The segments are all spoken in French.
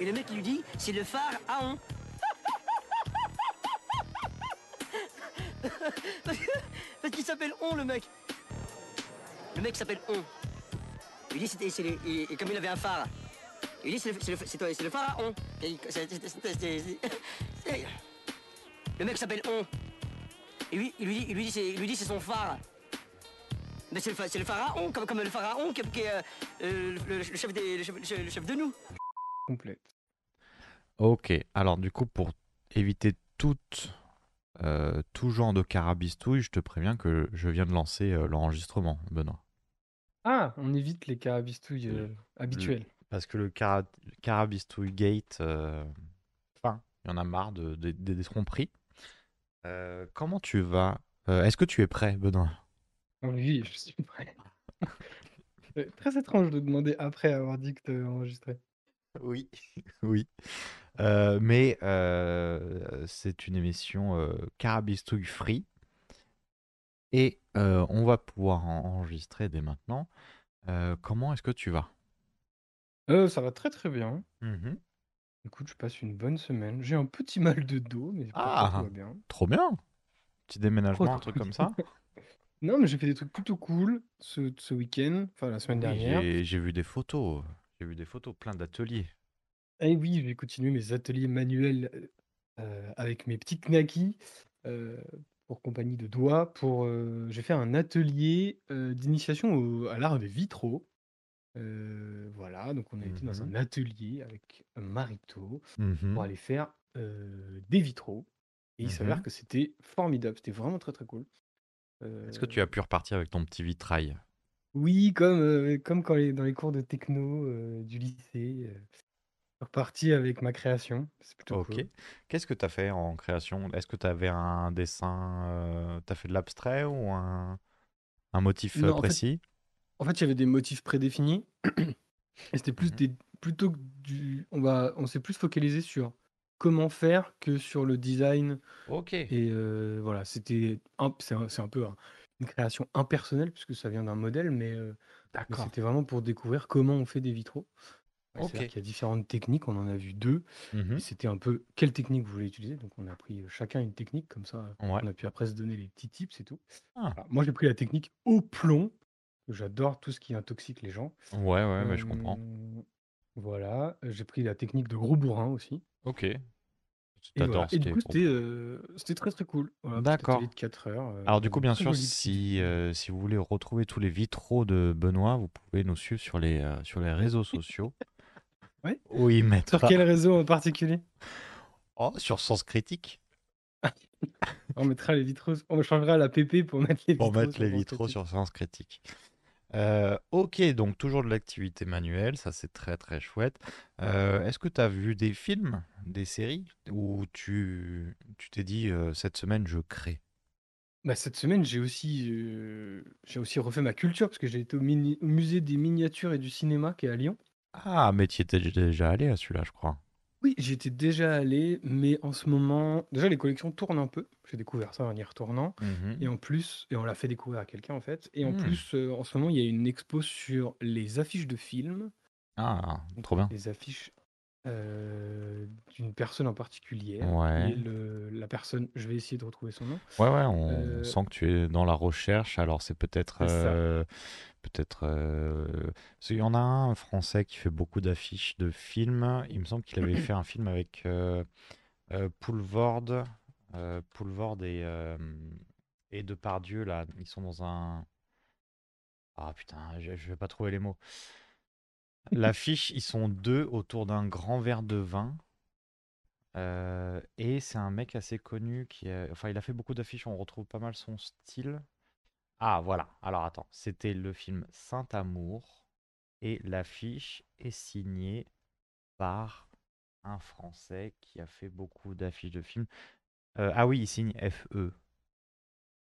Et le mec lui dit, c'est le phare à on. Parce qu'il s'appelle on le mec. Le mec s'appelle on. Il dit c'était et, comme il avait un phare. Il dit c'est le, c'est le- le phare à on. Le mec s'appelle on. Et lui, il lui dit, il lui dit, c'est, il lui dit c'est son phare. Mais c'est le, le pharaon, comme, comme le pharaon qui, est- qui est euh, euh, le, le chef des, chef- le chef de nous. Complète. Ok, alors du coup, pour éviter toute, euh, tout genre de carabistouille, je te préviens que je viens de lancer euh, l'enregistrement, Benoît. Ah, on évite les carabistouilles euh, habituelles. Parce que le cara- carabistouille gate, euh, enfin, il y en a marre de, de- des des tromperies. Euh, comment tu vas Euh, Est-ce que tu es prêt, Benoît? Oui, je suis prêt. C'est très étrange de demander après avoir dit que tu enregistré. Oui, oui. Euh, mais euh, c'est une émission euh, carabistouille free. Et euh, on va pouvoir en- enregistrer dès maintenant. Euh, comment est-ce que tu vas? Euh, ça va très très bien. Mhm. Écoute, je passe une bonne semaine. J'ai un petit mal de dos, mais pour ça, Ah. tout va bien. Trop bien Petit déménagement, Trop un truc comme ça Non, mais j'ai fait des trucs plutôt cool ce, ce week-end, enfin la semaine Oui, dernière. j'ai- J'ai vu des photos. J'ai vu des photos, plein d'ateliers. Et oui, je vais continuer mes ateliers manuels euh, avec mes petits knackis euh, pour compagnie de doigts. Pour, euh, j'ai fait un atelier d'initiation au- à l'art des vitraux. Euh, voilà, donc on a été dans Mhm. un atelier avec un mariteau Mhm. pour aller faire euh, des vitraux. Et il s'avère Mhm. que c'était formidable, c'était vraiment très très cool. Est-ce que Euh, tu as pu repartir avec ton petit vitrail? Oui, comme, euh, comme quand les, dans les cours de techno euh, du lycée. Euh, je suis reparti avec ma création, c'est plutôt Ok. cool. Qu'est-ce que tu as fait en création? Est-ce que tu avais un dessin Tu as fait de l'abstrait ou un, un motif euh, Non, en fait, précis? En fait, il y avait des motifs prédéfinis. Et c'était plus des. Plutôt que du. On va, on s'est plus focalisé sur comment faire que sur le design. Ok. Et euh, voilà, c'était. un- C'est un, c'est un peu un- une création impersonnelle, puisque ça vient d'un modèle, mais, mais D'accord. c'était vraiment pour découvrir comment on fait des vitraux. Ouais, Ok. C'est-à-dire qu'il y a différentes techniques, on en a vu deux. Et c'était un peu quelle technique vous voulez utiliser? Donc on a pris chacun une technique, comme ça Ouais. on a pu après se donner les petits tips et tout. Ah. Moi j'ai pris la technique au plomb. J'adore tout ce qui intoxique les gens. Ouais, ouais, mais je comprends. Voilà, j'ai pris la technique de gros bourrin aussi. Ok. Et, voilà. du est coup, c'était euh, c'était très très cool. Voilà, D'accord. atelier de 4 heures. euh, Alors du coup, bien très sûr, joli si, euh, si vous voulez retrouver tous les vitraux de Benoît, vous pouvez nous suivre sur les, euh, sur les réseaux sociaux. Ouais. Où il Sur mettra... quel réseau en particulier? Oh, sur Sens Critique. On mettra les vitraux. On changera la PP pour mettre les Pour vitraux mettre sur les vitraux sur Sens Critique. Euh, ok, donc toujours de l'activité manuelle, ça c'est très très chouette. Euh, Est-ce que tu as vu des films, des séries, où tu tu t'es dit euh, cette semaine je crée? Bah, cette semaine, j'ai aussi, euh, j'ai aussi refait ma culture parce que j'ai été au, mini- au musée des miniatures et du cinéma qui est à Lyon. Ah, mais tu étais déjà allé à celui-là, je crois. Oui, j'y étais déjà allé, mais en ce moment, déjà les collections tournent un peu. J'ai découvert ça en y retournant. Et Mhm. en plus, et on l'a fait découvrir à quelqu'un en fait. Et en Hmm. plus, euh, en ce moment, il y a une expo sur les affiches de films. Ah, trop bien. les affiches euh, d'une personne en particulier. Qui Ouais. est le, la personne, je vais essayer de retrouver son nom. Ouais, ouais, on Euh, sent que tu es dans la recherche. Alors, c'est peut-être. c'est ça. euh, peut-être. euh, parce qu'il y en a un français qui fait beaucoup d'affiches de films. Il me semble qu'il avait fait un film avec Poulvord. Poulvord et, euh, et Depardieu, là. Ils sont dans un. Ah putain, je, je vais pas trouver les mots. L'affiche, ils sont deux autour d'un grand verre de vin. Euh, et c'est un mec assez connu qui a... Enfin, il a fait beaucoup d'affiches, on retrouve pas mal son style. Ah, voilà. Alors, attends. C'était le film Saint-Amour. Et l'affiche est signée par un Français qui a fait beaucoup d'affiches de films. Euh, ah oui, il signe FE.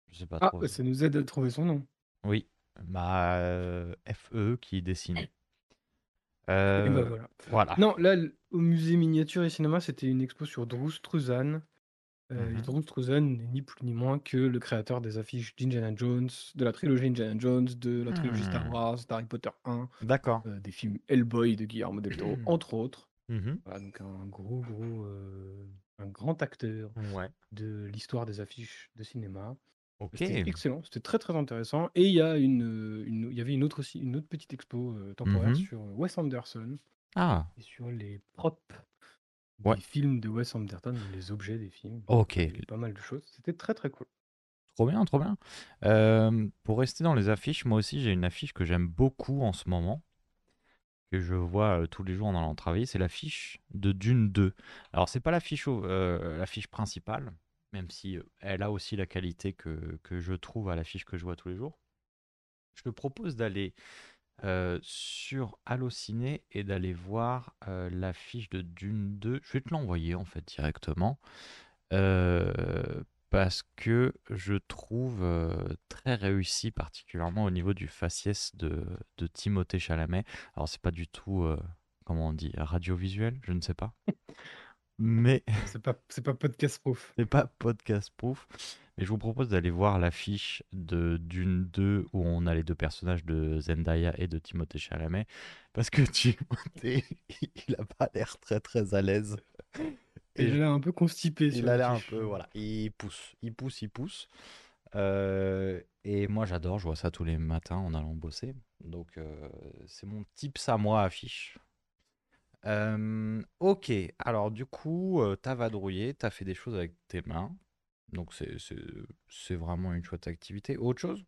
Je sais pas Ah, trop. bah, ça nous aide à trouver son nom. Oui, bah, euh, FE qui dessine. Et Euh, bah voilà. voilà. Non, là, au musée miniature et cinéma, c'était une expo sur Drew Struzan. Euh, Mhm. Drew Struzan n'est ni plus ni moins que le créateur des affiches d'Indiana Jones, de la trilogie Indiana Jones, de la trilogie Star Hmm. Wars, d'Harry Potter 1, D'accord. euh, des films Hellboy de Guillermo del Toro, entre autres. Mhm. Voilà, donc un gros, gros, euh, un grand acteur Ouais. de l'histoire des affiches de cinéma. Ok. C'était excellent, c'était très très intéressant. Et il y a une, euh, une- il y avait une autre aussi, une autre petite expo euh, temporaire Mhm. sur Wes Anderson Ah, et sur les props Ouais. des films de Wes Anderson, les objets des films. ok. Il y avait pas mal de choses. C'était très très cool. Trop bien, trop bien. Euh, pour rester dans les affiches, moi aussi j'ai une affiche que j'aime beaucoup en ce moment, que je vois euh, tous les jours en allant travailler, c'est l'affiche de Dune 2. Alors c'est pas l'affiche au- euh, l'affiche principale, même si elle a aussi la qualité que, que je trouve à l'affiche que je vois tous les jours. Je te propose d'aller sur Allociné et d'aller voir l'affiche de Dune 2. Je vais te l'envoyer en fait directement. Parce que je trouve très réussi, particulièrement au niveau du faciès de, de Timothée Chalamet. Alors, c'est pas du tout, comment on dit, radiovisuel, je ne sais pas. Mais C'est pas, c'est pas podcast proof. c'est pas podcast proof. Mais je vous propose d'aller voir l'affiche de Dune 2 où on a les deux personnages de Zendaya et de Timothée Chalamet. Parce que Timothée, il a pas l'air très très à l'aise. Et Et il a l'air un peu constipé il a l'air un peu, voilà, il pousse, il pousse, il pousse. Euh, et moi j'adore, je vois ça tous les matins en allant bosser. Donc euh, c'est mon tips à moi affiche. Euh, ok, alors du coup, euh, t'as vadrouillé, t'as fait des choses avec tes mains. Donc c'est c'est- c'est vraiment une chouette activité. Autre chose?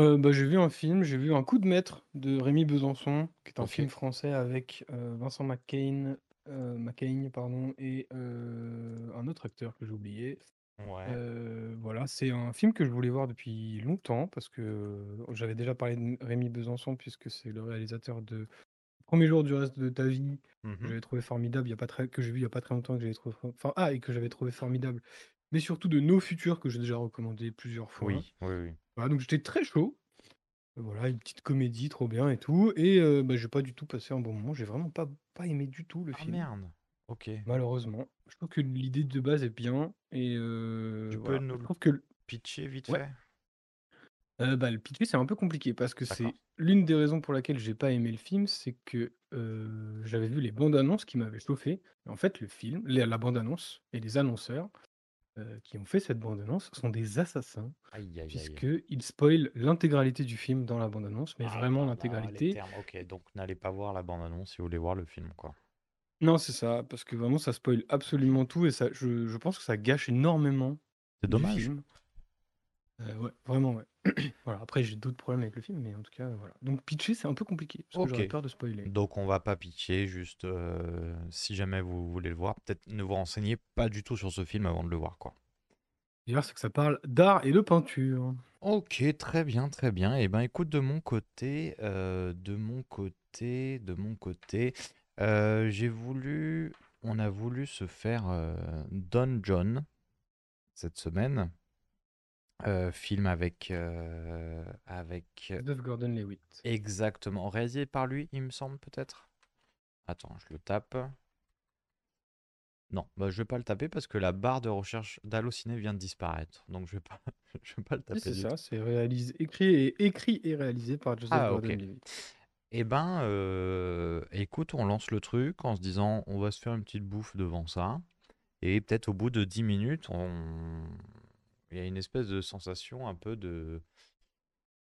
Euh, bah, j'ai vu un film, j'ai vu Un coup de maître de Rémi Besançon, qui est un Ok. film français avec euh, Vincent McCain, euh, McCain pardon, et euh, un autre acteur que j'ai oublié. Ouais. Euh, voilà, c'est un film que je voulais voir depuis longtemps parce que j'avais déjà parlé de Rémi Besançon puisque c'est le réalisateur de Premier jour du reste de ta vie que Mhm. j'avais trouvé formidable il y a pas très que j'ai vu il y a pas très longtemps que j'avais trouvé enfin ah et que j'avais trouvé formidable mais surtout de Nos Futurs que j'ai déjà recommandé plusieurs fois. Oui, oui, oui. Voilà, donc j'étais très chaud. Voilà, une petite comédie trop bien et tout et heu, bah, j'ai pas du tout passé un bon moment, j'ai vraiment pas pas aimé du tout le Ah film, merde. Ok. malheureusement. Je trouve que l'idée de base est bien et Tu peux nous je le trouve que pitcher vite Ouais. fait? Heu, bah, le pitcher, c'est un peu compliqué parce que D'accord. c'est l'une des raisons pour laquelle j'ai pas aimé le film, c'est que, heu, j'avais vu les bandes annonces qui m'avaient chauffé. Et en fait, le film les la bande annonce et les annonceurs, heu, qui ont fait cette bande annonce sont des assassins, Aïe, aïe, aïe. puisqu'ils spoilent l'intégralité du film dans la bande annonce, mais Ah vraiment là là, les l'intégralité. termes. Ok, donc n'allez pas voir la bande-annonce si vous voulez voir le film, quoi. Non, c'est ça, parce que vraiment ça spoil absolument tout et ça je je pense que ça gâche énormément C'est du dommage. film. Heu, ouais, vraiment, ouais. Voilà, après j'ai d'autres problèmes avec le film, mais en tout cas, voilà. Donc pitcher, c'est un peu compliqué, parce que j'aurais peur de spoiler. Donc on va pas pitcher, juste euh, si jamais vous voulez le voir, peut-être ne vous renseignez pas du tout sur ce film avant de le voir, quoi. D'ailleurs, c'est que ça parle d'art et de peinture. Ok, très bien, très bien. Et ben écoute, de mon côté, euh, de mon côté, de mon côté, euh, j'ai voulu, on a voulu se faire euh, Don John cette semaine, Euh, film avec, euh, avec Joseph Gordon-Levitt. exactement réalisé par lui, il me semble peut-être? Attends, je le tape. Non, bah, je vais pas le taper parce que la barre de recherche d'Allociné vient de disparaître. Donc je vais pas, je vais pas le Oui, taper c'est ça, c'est réalisé, écrit et, écrit et réalisé par Joseph Ah. Gordon-Levitt. Eh ben, euh, écoute, on lance le truc en se disant on va se faire une petite bouffe devant ça. Et peut-être au bout de 10 minutes, on... il y a une espèce de sensation un peu de,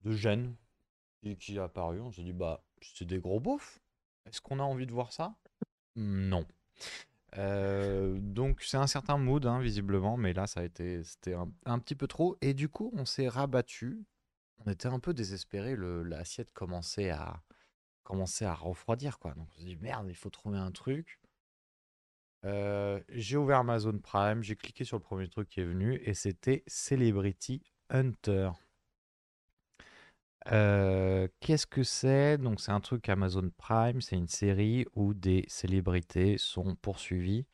de gêne qui, qui est apparue. On s'est dit, bah, c'est des gros beaufs. Est-ce qu'on a envie de voir ça? Non. Euh, donc c'est un certain mood, hein, visiblement, mais là, ça a été, c'était un, un petit peu trop. Et du coup, on s'est rabattu. On était un peu désespérés. Le, l'assiette commençait à, commençait à refroidir, quoi. Donc on s'est dit, merde, il faut trouver un truc. Euh, j'ai ouvert Amazon Prime, j'ai cliqué sur le premier truc qui est venu et c'était Celebrity Hunter. Euh, qu'est-ce que c'est? Donc c'est un truc Amazon Prime, c'est une série où des célébrités sont poursuivies.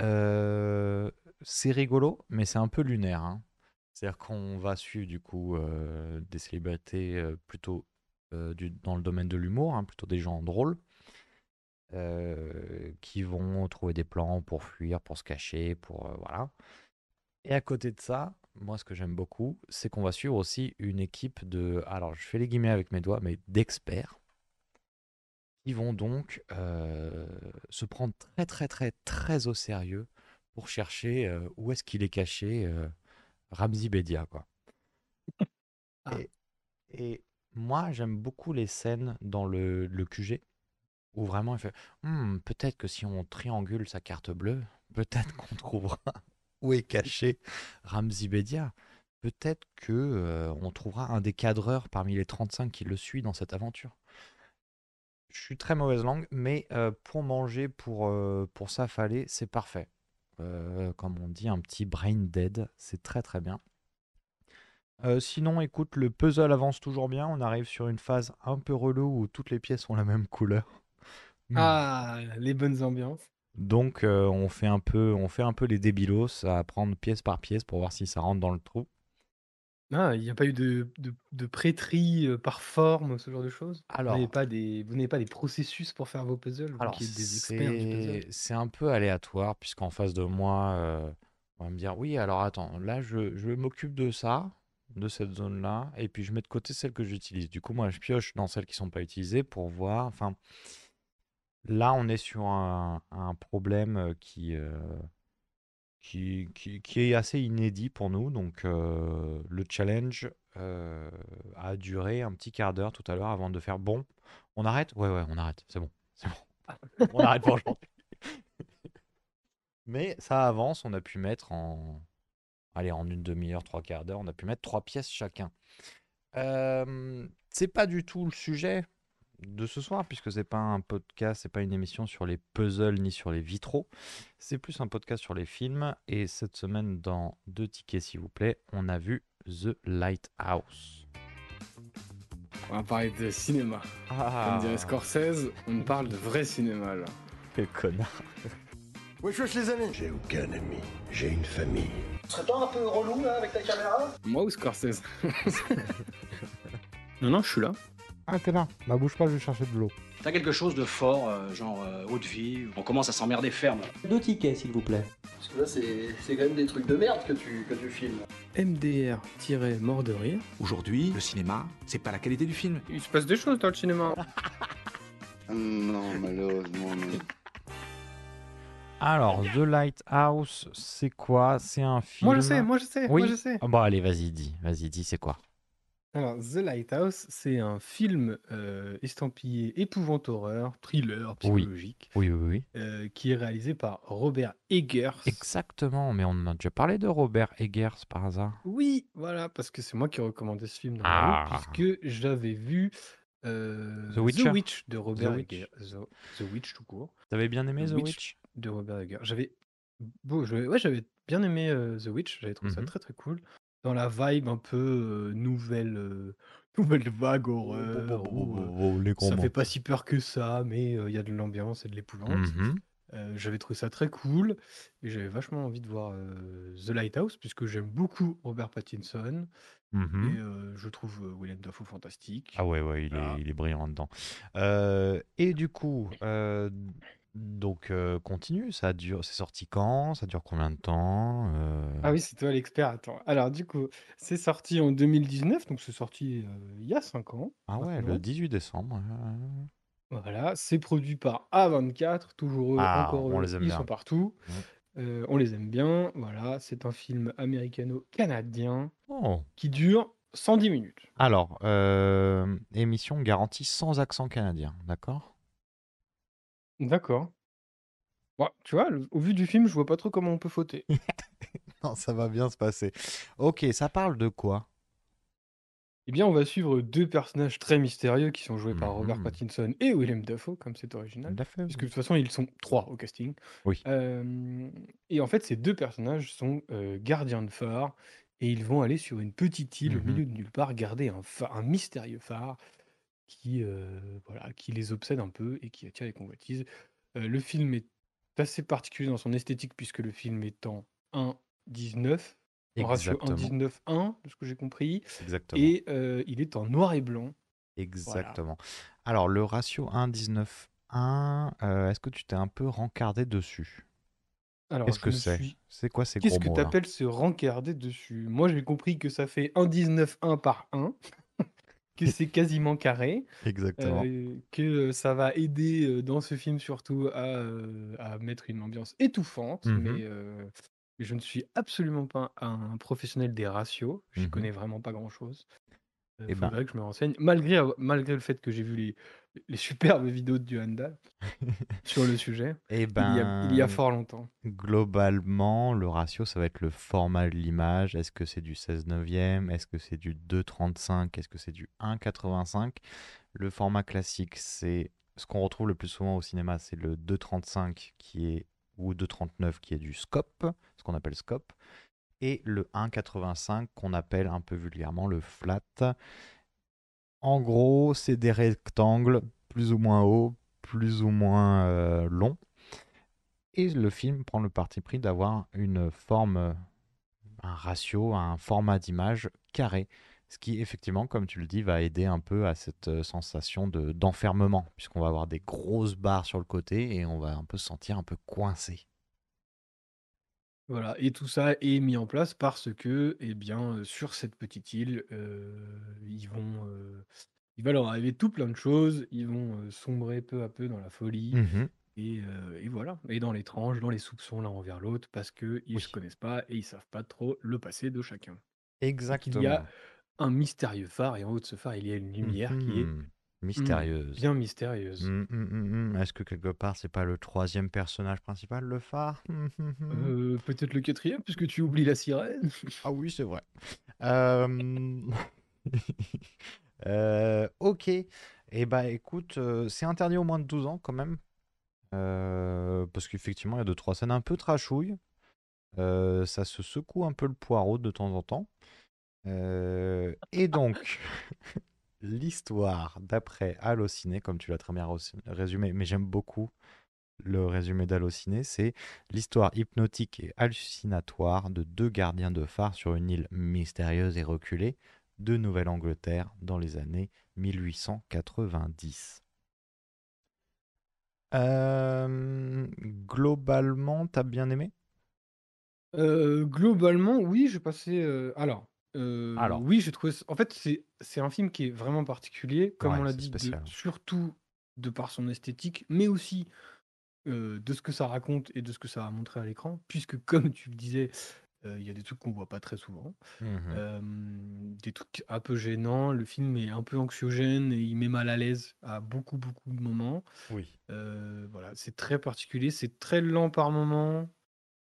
Euh, c'est rigolo, mais c'est un peu lunaire. hein. C'est-à-dire qu'on va suivre du coup des célébrités plutôt dans le domaine de l'humour, hein, plutôt des gens drôles euh, qui vont trouver des plans pour fuir, pour se cacher, pour euh, voilà. Et à côté de ça, moi ce que j'aime beaucoup, c'est qu'on va suivre aussi une équipe de, alors je fais les guillemets avec mes doigts, mais d'experts Ils vont donc euh, se prendre très très très très au sérieux pour chercher où est-ce qu'il est caché Ramzi Bedia quoi. Ah. Et, et moi j'aime beaucoup les scènes dans le, le QG où vraiment il fait Hmm, peut-être que si on triangule sa carte bleue, peut-être qu'on trouvera où est caché Ramzi Bedia. Peut-être que euh, on trouvera un des cadreurs parmi les 35 qui le suit dans cette aventure. Je suis très mauvaise langue, mais euh, pour manger, pour, euh, pour s'affaler, c'est parfait. Comme on dit, un petit brain dead, c'est très très bien. Sinon, écoute, le puzzle avance toujours bien. On arrive sur une phase un peu relou où toutes les pièces ont la même couleur. Hmm. Ah, les bonnes ambiances. Donc, euh, on fait un peu, on fait un peu les débilos à prendre pièce par pièce pour voir si ça rentre dans le trou. Ah, il n'y a pas eu de, de, de prêtrie euh, par forme, ce genre de choses? Vous Alors, n'avez pas des, vous n'avez pas des processus pour faire vos puzzles, vous alors qui êtes des experts du puzzle c'est c'est un peu aléatoire puisqu'en face de moi, euh, on va me dire oui, alors attends, là je, je m'occupe de ça, de cette zone-là, et puis je mets de côté celles que j'utilise. Du coup, moi je pioche dans celles qui sont pas utilisées pour voir. Enfin, là on est sur un, un problème qui, euh, qui, qui, qui est assez inédit pour nous. Donc euh, le challenge euh, a duré un petit quart d'heure tout à l'heure avant de faire bon, on arrête? Ouais, ouais, on arrête, c'est bon, c'est bon. On arrête pour aujourd'hui. Mais ça avance, on a pu mettre en, allez, en une demi-heure, trois quarts d'heure, on a pu mettre trois pièces chacun. C'est pas du tout le sujet de ce soir, puisque c'est pas un podcast, c'est pas une émission sur les puzzles ni sur les vitraux. C'est plus un podcast sur les films. Et cette semaine, dans deux tickets, s'il vous plaît, on a vu The Lighthouse. On va parler de cinéma. Ah, Comme dirait Scorsese, on parle de vrai cinéma là. quel connard. Wesh wesh les amis J'ai aucun ami, j'ai une famille. Tu serais pas un peu relou là avec ta caméra? Moi ou Scorsese? Non, non, je suis là. Ah, t'es là. Bah, bouge pas, je vais chercher de l'eau. T'as quelque chose de fort, euh, genre euh, haute vie, on commence à s'emmerder ferme. Deux tickets, s'il vous plaît. Parce que là c'est c'est quand même des trucs de merde que tu, que tu filmes. MDR-mort de rire. Aujourd'hui, le cinéma, c'est pas la qualité du film. Il se passe des choses dans le cinéma. Non, malheureusement, non. Alors, The Lighthouse, c'est quoi? C'est un film. Moi je sais, moi je sais, Oui. moi je sais. Ah, bon, allez, vas-y, dis. Vas-y, dis, c'est quoi? Alors, The Lighthouse, c'est un film euh, estampillé épouvante horreur, thriller Oui. psychologique, Oui, oui, oui. euh, qui est réalisé par Robert Eggers. Exactement, mais on en a déjà parlé de Robert Eggers par hasard. Oui, voilà, parce que c'est moi qui ai recommandé ce film la Ah. puisque j'avais vu euh, The Witcher. Witch de Robert Witch. Eggers. The, The Witch tout court, T'avais bien aimé The The Witch. Witch? de Robert Eggers. J'avais beau, je- ouais, j'avais bien aimé euh, The Witch, j'avais trouvé ça Mhm. très très cool. Dans la vibe un peu nouvelle, nouvelle vague horreur. euh, les ça fait pas si peur que ça, mais il y a de l'ambiance et de l'épouvante. Euh, j'avais trouvé ça très cool et j'avais vachement envie de voir The Lighthouse puisque j'aime beaucoup Robert Pattinson et euh, je trouve euh, Willem Dafoe fantastique. Ah ouais, ouais, il, Voilà. est, il est brillant dedans. Et du coup, donc euh, continue, ça dure, c'est sorti quand? Ça dure combien de temps Euh, Ah oui, c'est toi l'expert. Attends. Alors du coup, c'est sorti en 2019, donc c'est sorti euh, il y a 5 ans. Ah ouais, maintenant. le 18 décembre. Voilà, c'est produit par A24, toujours eux, Ah, encore on eux, les aime ils bien. sont partout. Euh, on les aime bien. Voilà, c'est un film américano-canadien Oh. qui dure 110 minutes. Alors, euh, émission garantie sans accent canadien, d'accord? D'accord. Ouais, tu vois, le- au vu du film, je vois pas trop comment on peut fauter. Non, ça va bien se passer. Ok, ça parle de quoi? Eh bien, on va suivre deux personnages très mystérieux qui sont joués par Robert Mhm. Pattinson et Willem Dafoe, comme c'est original. À fait, Puisque de toute façon, ils sont trois au casting. Oui. Euh, et en fait, ces deux personnages sont euh, gardiens de phare et ils vont aller sur une petite île au Mhm. milieu de nulle part garder un mystérieux phare qui, euh, voilà, qui les obsède un peu et qui attire les convoitises. Euh, le film est assez particulier dans son esthétique puisque le film est en 1.19, en ratio Exactement. 1.19.1, de ce que j'ai compris, Exactement. et euh, il est en noir et blanc. Exactement. Alors, le ratio 1,19,1, euh, est-ce que tu t'es un peu rencardé dessus? Alors, Qu'est-ce que c'est? suis C'est quoi ces Qu'est-ce que tu appelles se rencarder dessus? Moi, j'ai compris que ça fait 1,19 1 par 1. Que c'est quasiment carré, Exactement. euh, que ça va aider euh, dans ce film surtout à, euh, à mettre une ambiance étouffante, Mhm. mais je ne suis absolument pas un professionnel des ratios, je Mhm. connais vraiment pas grand-chose. Il Eh ben. faudrait que je me renseigne, malgré, malgré le fait que j'ai vu les, les superbes vidéos de Duanda sur le sujet, Eh il y a, il y a ben, fort longtemps. globalement, le ratio, ça va être le format de l'image. Est-ce que c'est du 16 neuvième? Est-ce que c'est du 2,35 Est-ce que c'est du 1,85 Le format classique, c'est ce qu'on retrouve le plus souvent au cinéma, c'est le 2,35 qui est ou 2,39 qui est du scope, ce qu'on appelle scope, et le 1,85 qu'on appelle un peu vulgairement le flat. En gros, c'est des rectangles plus ou moins hauts, plus ou moins euh, longs. Et le film prend le parti pris d'avoir une forme, un ratio, un format d'image carré. Ce qui, effectivement, comme tu le dis, va aider un peu à cette euh, sensation de, d'enfermement, puisqu'on va avoir des grosses barres sur le côté et on va un peu se sentir un peu coincé. Voilà, et tout ça est mis en place parce que, eh bien, euh, sur cette petite île, ils vont, il va leur arriver tout plein de choses, ils vont sombrer peu à peu dans la folie, Mhm. et, et voilà, et dans l'étrange, dans les soupçons l'un envers l'autre, parce qu'ils Oui. se connaissent pas et ils savent pas trop le passé de chacun. Donc il y Exactement. a un mystérieux phare, et en haut de ce phare, il y a une lumière qui est Mhm. Hmm, Mystérieuse. bien mystérieuse. Mm, mm, mm, mm. Est-ce que quelque part, c'est pas le troisième personnage principal, le phare? Euh, Peut-être le quatrième, puisque tu oublies la sirène. Ah oui, c'est vrai. Euh, euh, ok. Eh bah écoute, c'est interdit au moins de 12 ans quand même. Parce qu'effectivement, il y a deux, trois scènes un peu trashouilles. Ça se secoue un peu le poireau de temps en temps. Et donc, l'histoire d'après Allociné, comme tu l'as très bien résumé, mais j'aime beaucoup le résumé d'Allociné, c'est l'histoire hypnotique et hallucinatoire de deux gardiens de phare sur une île mystérieuse et reculée de Nouvelle-Angleterre dans les années 1890. Euh, globalement, t'as bien aimé? Euh, globalement, oui, j'ai passé. euh, alors, euh, Alors. oui, j'ai trouvé. En fait, c'est c'est un film qui est vraiment particulier, comme Ouais, on l'a c'est dit, de- spécial. surtout de par son esthétique, mais aussi euh, de ce que ça raconte et de ce que ça va montrer à l'écran, puisque, comme tu le disais, euh, il y a des trucs qu'on voit pas très souvent, Mhm. euh, des trucs un peu gênants. Le film est un peu anxiogène et il met mal à l'aise à beaucoup, beaucoup de moments. Oui. Euh, voilà, c'est très particulier, c'est très lent par moment.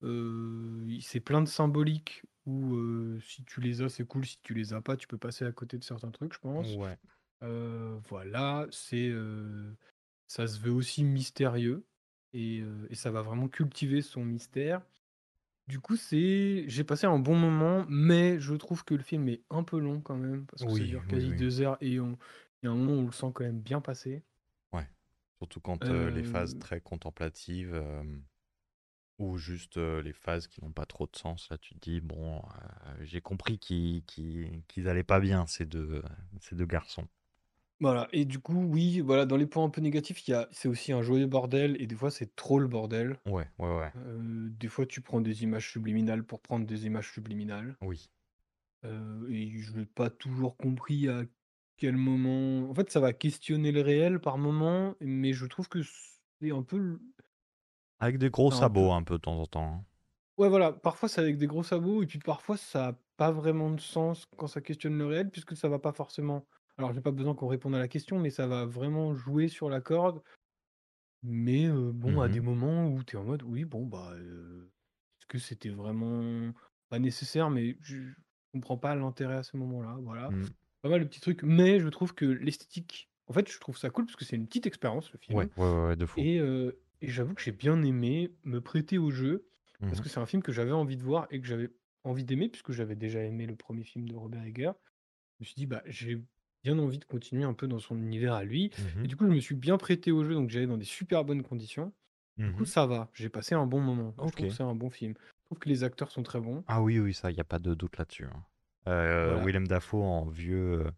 Euh, il- c'est plein de symboliques où euh, si tu les as, c'est cool. Si tu les as pas, tu peux passer à côté de certains trucs, je pense. Ouais. Euh, voilà, c'est euh, ça se veut aussi mystérieux et, et ça va vraiment cultiver son mystère. Du coup, c'est j'ai passé un bon moment, mais je trouve que le film est un peu long quand même parce que ça Oui, dure oui, quasi oui. deux heures et on- il y a un moment où on le sent quand même bien passer. Surtout quand les phases très contemplatives ou juste euh, les phases qui n'ont pas trop de sens, là tu te dis, bon, euh, j'ai compris qu'ils qu'ils, qu'ils allaient pas bien, ces deux, ces deux garçons. Voilà, et du coup, oui, voilà, dans les points un peu négatifs, il y a, c'est aussi un joyeux bordel, et des fois, c'est trop le bordel. Ouais, ouais, ouais. Euh, des fois, tu prends des images subliminales pour prendre des images subliminales. Oui. Euh, et je n'ai pas toujours compris à quel moment. En fait, ça va questionner le réel par moment, mais je trouve que c'est un peu. le- Avec des gros sabots un peu de temps en temps. hein. Ouais, voilà, parfois c'est avec des gros sabots, et puis parfois ça n'a pas vraiment de sens quand ça questionne le réel, puisque ça va pas forcément. Alors, j'ai pas besoin qu'on réponde à la question, mais ça va vraiment jouer sur la corde. Mais euh, bon, à des Mhm. moments où tu es en mode, oui, bon, bah, euh, est-ce que c'était vraiment pas nécessaire, mais je comprends pas l'intérêt à ce moment-là. Voilà, Mm. pas mal de petits trucs, mais je trouve que l'esthétique, en fait, je trouve ça cool parce que c'est une petite expérience, le film. Ouais, ouais, ouais, ouais, de fou. Et, euh, et j'avoue que j'ai bien aimé me prêter au jeu parce Mhm. que c'est un film que j'avais envie de voir et que j'avais envie d'aimer puisque j'avais déjà aimé le premier film de Robert Eggers. Je me suis dit, bah, j'ai bien envie de continuer un peu dans son univers à lui. Et Mhm. du coup, je me suis bien prêté au jeu, donc j'allais dans des super bonnes conditions. Du coup, ça va. J'ai passé un bon moment. Je trouve que c'est un bon film. Je trouve que les acteurs sont très bons. Ah oui, oui, ça, il n'y a pas de doute là-dessus. hein. Euh, Voilà. Willem Dafoe en vieux, euh,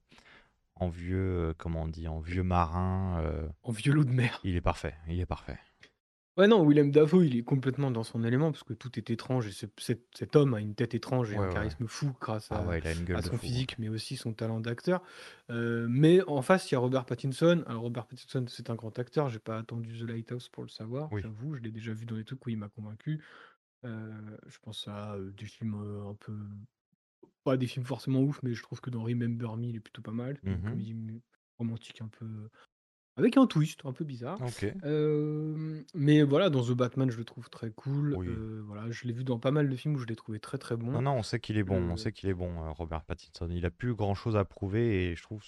en vieux, euh, comment on dit, en vieux marin, euh, En vieux loup de mer. il est parfait, il est parfait. Ouais, non, Willem Dafoe, il est complètement dans son élément parce que tout est étrange et ce- cet, cet homme a une tête étrange et Ouais, un ouais. charisme fou grâce Ah à, ouais, il a une gueule à de son fou. hein. physique, mais aussi son talent d'acteur. Euh, mais en face, il y a Robert Pattinson. Alors, Robert Pattinson, c'est un grand acteur. J'ai pas attendu The Lighthouse pour le savoir, Oui. j'avoue. Je l'ai déjà vu dans des trucs où il m'a convaincu. Euh, je pense à euh, des films euh, un peu. Pas des films forcément ouf, mais je trouve que dans Remember Me, il est plutôt pas mal. C'est Une Mhm. comédie mu- romantique un peu. Avec un twist un peu bizarre. Ok. Mais voilà, dans The Batman, je le trouve très cool. Oui. Voilà, je l'ai vu dans pas mal de films où je l'ai trouvé très très bon. Non, non, on sait qu'il est bon, on sait qu'il est bon, euh, Robert Pattinson. Il a plus grand-chose à prouver et je trouve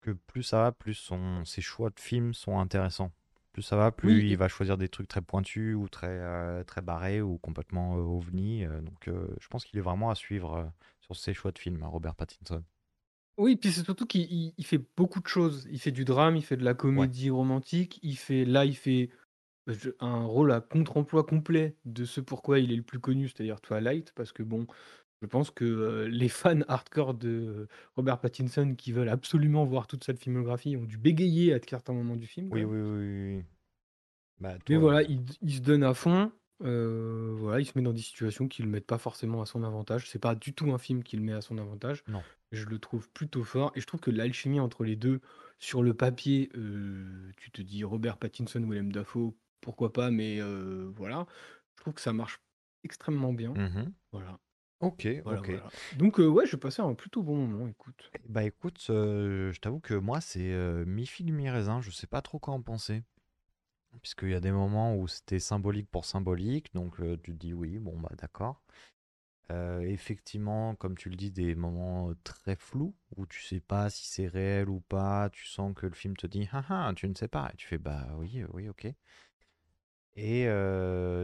que plus ça va, plus son, ses choix de films sont intéressants. Plus ça va, plus il et- va choisir des trucs très pointus ou très, euh, très barrés ou complètement ovni. donc je pense qu'il est vraiment à suivre sur ses choix de films, hein, Robert Pattinson. Oui, puis c'est surtout qu'il il- il fait beaucoup de choses. Il fait du drame, il fait de la comédie romantique, il fait là, il fait euh, je- un rôle à contre-emploi complet de ce pourquoi il est le plus connu, c'est-à-dire Twilight, parce que bon, je pense que euh, les fans hardcore de Robert Pattinson qui veulent absolument voir toute cette filmographie ont dû bégayer à certains moments du film. quand Oui, même. oui, oui, oui, oui. Bah, Mais toi, voilà, il, il se donne à fond. Voilà, il se met dans des situations qui le mettent pas forcément à son avantage. C'est pas du tout un film qui le met à son avantage. Non. Je le trouve plutôt fort et je trouve que l'alchimie entre les deux, sur le papier, tu te dis Robert Pattinson, Willem Dafoe, pourquoi pas, mais voilà, je trouve que ça marche extrêmement bien. mhm. Voilà, Ok, voilà, ok. voilà. Donc euh, ouais, je passais un plutôt bon moment. Écoute. Bah écoute, je t'avoue que moi c'est euh, mi-figue mi-raisin, je sais pas trop quoi en penser. Puisqu'il y a des moments où c'était symbolique pour symbolique, donc euh, tu te dis oui, bon bah d'accord. Euh, effectivement, comme tu le dis, des moments très flous où tu sais pas si c'est réel ou pas, tu sens que le film te dit ah ah, tu ne sais pas, et tu fais bah oui, euh, oui, ok. Et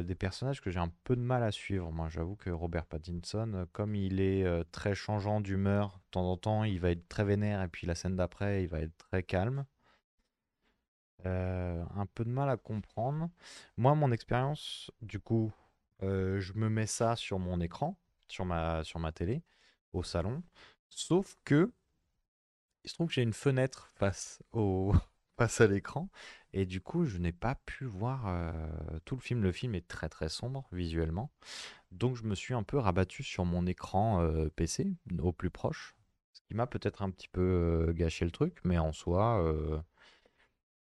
des personnages que j'ai un peu de mal à suivre. Moi, j'avoue que Robert Pattinson, comme il est très changeant d'humeur, de temps en temps, il va être très vénère, et puis la scène d'après, il va être très calme. Euh, un peu de mal à comprendre. Moi, mon expérience, du coup, euh, je me mets ça sur mon écran, sur ma, sur ma télé, au salon. Sauf que, il se trouve que j'ai une fenêtre face au, face à l'écran. Et du coup, je n'ai pas pu voir euh, tout le film. Le film est très très sombre visuellement. Donc, je me suis un peu rabattu sur mon écran PC, au plus proche. Ce qui m'a peut-être un petit peu gâché le truc, mais en soi,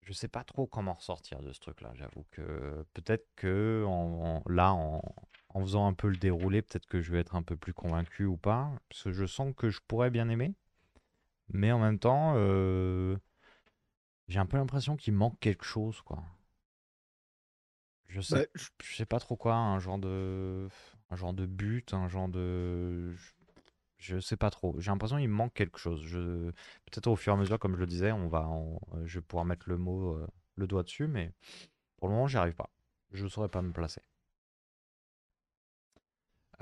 je sais pas trop comment ressortir de ce truc-là. J'avoue que peut-être que en, en- là, en, en faisant un peu le déroulé, peut-être que je vais être un peu plus convaincu ou pas. Parce que je sens que je pourrais bien aimer. Mais en même temps, euh, j'ai un peu l'impression qu'il manque quelque chose, quoi. Je sais, Bah, je- je sais pas trop quoi, un genre de, un genre de but, un genre de, je, je sais pas trop. J'ai l'impression qu'il me manque quelque chose. Je, peut-être au fur et à mesure, comme je le disais, on va, en- euh, je vais pouvoir mettre le mot, euh, le doigt dessus, mais pour le moment, j'y arrive pas. Je saurais pas me placer.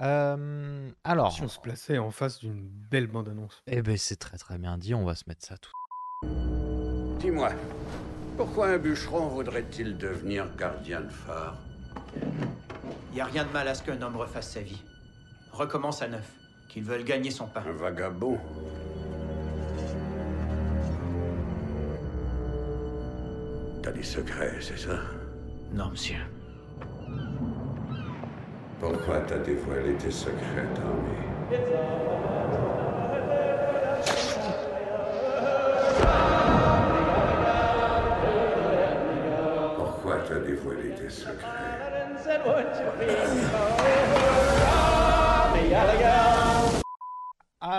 Euh, alors, si on se plaçait en face d'une belle bande-annonce. eh ben c'est très très bien dit. On va se mettre ça tout. Dis-moi, pourquoi un bûcheron voudrait-il devenir gardien de phare? Y a rien de mal à ce qu'un homme refasse sa vie. Recommence à neuf. Qu'ils veulent gagner son pain. Un vagabond. T'as des secrets, c'est ça? Non, monsieur. Pourquoi t'as dévoilé tes secrets, Tommy? Pourquoi t'as dévoilé tes secrets?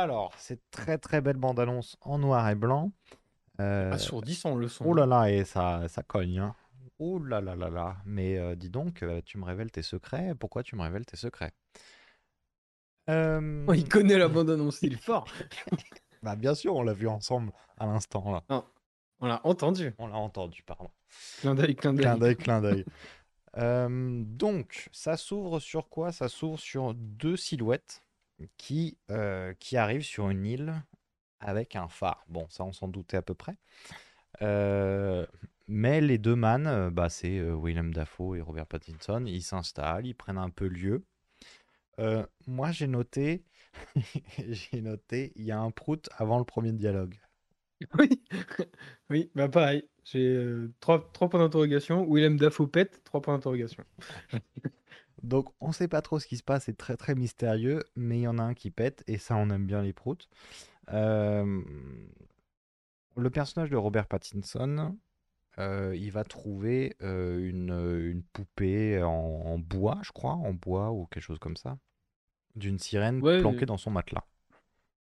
Alors, c'est très très belle bande-annonce en noir et blanc. Euh, Assourdissant le son. Oh là là, et ça, ça cogne. Hein. Oh là là là là. Mais euh, dis donc, euh, tu me révèles tes secrets. Pourquoi tu me révèles tes secrets? Euh, Oh, il connaît la bande-annonce, il est fort. bah, Bien sûr, on l'a vu ensemble à l'instant. là. On l'a entendu. On l'a entendu, pardon. Clin d'œil, clin d'œil. Clin d'œil, clin d'œil. Donc, ça s'ouvre sur quoi? Ça s'ouvre sur deux silhouettes qui, euh, qui arrivent sur une île avec un phare. Bon, ça, on s'en doutait à peu près. Euh, mais les deux man, euh, bah, c'est Willem Dafoe et Robert Pattinson. Ils s'installent, ils prennent un peu lieu. Euh, moi, j'ai noté, j'ai noté, il y a un prout avant le premier dialogue. Oui, oui, bah pareil. J'ai trois, trois points d'interrogation. Willem Dafoe pète, trois points d'interrogation. Donc, on sait pas trop ce qui se passe, c'est très très mystérieux, mais il y en a un qui pète, et ça, on aime bien les proutes. Euh, le personnage de Robert Pattinson, euh, il va trouver euh, une, une poupée en, en bois, je crois, en bois ou quelque chose comme ça, d'une sirène Ouais, planquée dans son matelas.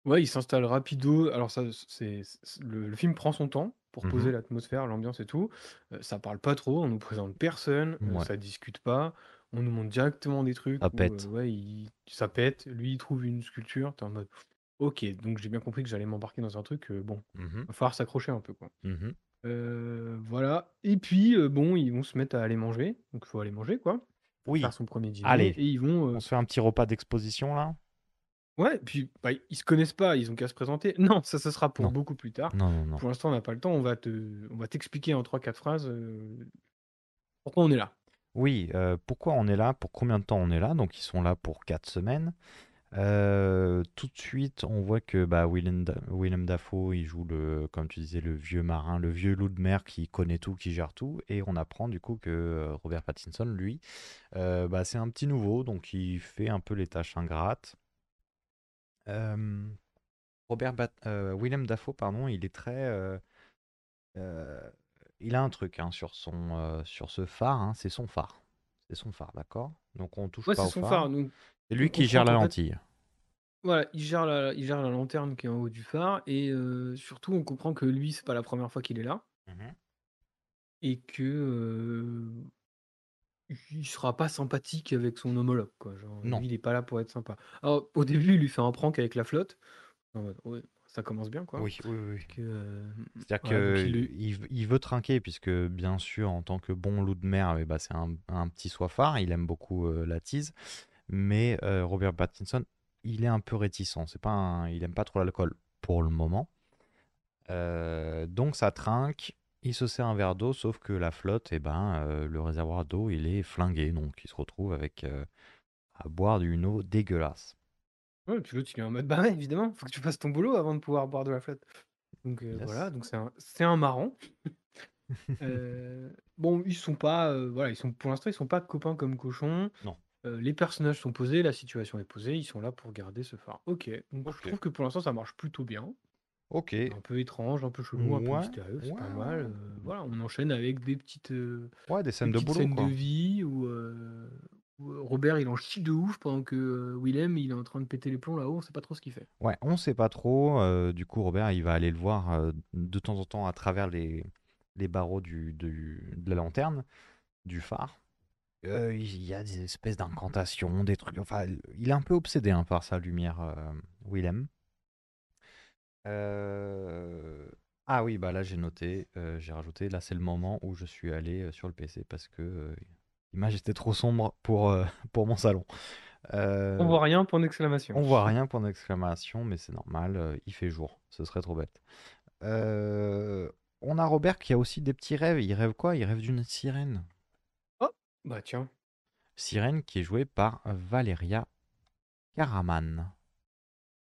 ouais, il s'installe rapido. Alors ça, c'est le, le film prend son temps pour poser Mhm. l'atmosphère, l'ambiance et tout. Euh, ça parle pas trop, on nous présente personne, euh, Ouais. ça discute pas. On nous montre directement des trucs Ça où pète. euh, ouais, il- ça pète. Lui, il trouve une sculpture. T'es en mode, ok, donc j'ai bien compris que j'allais m'embarquer dans un truc. euh, bon, Mhm. va falloir s'accrocher un peu quoi. Mhm. Euh, voilà. Et puis, euh, bon, ils vont se mettre à aller manger. Donc, il faut aller manger, quoi. Oui, Faire son premier dîner. allez, Et ils vont. euh, on se fait un petit repas d'exposition là? Ouais, puis bah, ils se connaissent pas, ils ont qu'à se présenter. Non, ça, ça sera pour Non, beaucoup plus tard. non, non, non. Pour l'instant, on n'a pas le temps. On va te, on va t'expliquer en 3-4 phrases euh, pourquoi on est là. Oui, euh, pourquoi on est là? Pour combien de temps on est là? Donc, ils sont là pour quatre semaines. Euh, tout de suite, on voit que bah, Willem, Da- Willem Dafoe, il joue le, comme tu disais, le vieux marin, le vieux loup de mer qui connaît tout, qui gère tout. Et on apprend du coup que euh, Robert Pattinson, lui, bah, c'est un petit nouveau, donc il fait un peu les tâches ingrates. Robert Willem Dafoe, pardon, il est très, il a un truc hein, sur son, euh, sur ce phare, hein, c'est son phare, c'est son phare, d'accord? Donc on touche Ouais, pas au son phare. phare. Donc, C'est lui qui gère la lentille. voilà, il gère la, il gère la lanterne qui est en haut du phare. Et euh, surtout, on comprend que lui, c'est pas la première fois qu'il est là. Mhm. Et que. euh, il sera pas sympathique avec son homologue, quoi. Genre, Non. lui, il est pas là pour être sympa. Alors, au début, il lui fait un prank avec la flotte. Ouais, ça commence bien, quoi. Oui, oui, oui. Que, euh, C'est-à-dire voilà, donc que il le- il, v- il veut trinquer, puisque bien sûr, en tant que bon loup de mer, eh ben, c'est un, un petit soifard, il aime beaucoup euh, la tease, mais euh, Robert Pattinson, il est un peu réticent, c'est pas un- il aime pas trop l'alcool pour le moment. Donc ça trinque, il se sert un verre d'eau, sauf que la flotte, eh ben, le réservoir d'eau, il est flingué, donc il se retrouve avec à boire d'une eau dégueulasse. Ouais, et puis l'autre, il est en mode, bah ouais, évidemment, faut que tu fasses ton boulot avant de pouvoir boire de la flotte. Donc euh, Yes. voilà, donc c'est un, c'est un marrant. Euh, bon, ils sont pas, euh, voilà, ils sont pour l'instant, ils sont pas copains comme cochons. Non. Euh, les personnages sont posés, la situation est posée, ils sont là pour garder ce phare. Ok, donc Ok. je trouve que pour l'instant, ça marche plutôt bien. Ok. Un peu étrange, un peu chelou, un peu Ouais, mystérieux, c'est pas mal. ouais. Euh, voilà, on enchaîne avec des petites, euh, Ouais, des des scènes de petites boulot, scènes quoi. de vie euh, Robert il en chie de ouf pendant que euh, Willem il est en train de péter les plombs là-haut, on sait pas trop ce qu'il fait. Ouais, on sait pas trop. euh, du coup, Robert, il va aller le voir euh, de temps en temps à travers les, les barreaux du, du- de la lanterne, du phare. Euh, il y a des espèces d'incantations, des trucs. Enfin, il est un peu obsédé hein, par sa lumière, euh, Willem. Euh, Ah oui, bah là j'ai noté, euh, j'ai rajouté. Là, c'est le moment où je suis allé euh, sur le PC parce que euh, l'image était trop sombre pour, euh, pour mon salon. Euh, On voit rien, point d'exclamation. on voit rien, point d'exclamation, mais c'est normal, euh, il fait jour, ce serait trop bête. On a Robert qui a aussi des petits rêves. Il rêve quoi? Il rêve d'une sirène. Bah tiens. Sirène qui est jouée par Valeria Karaman.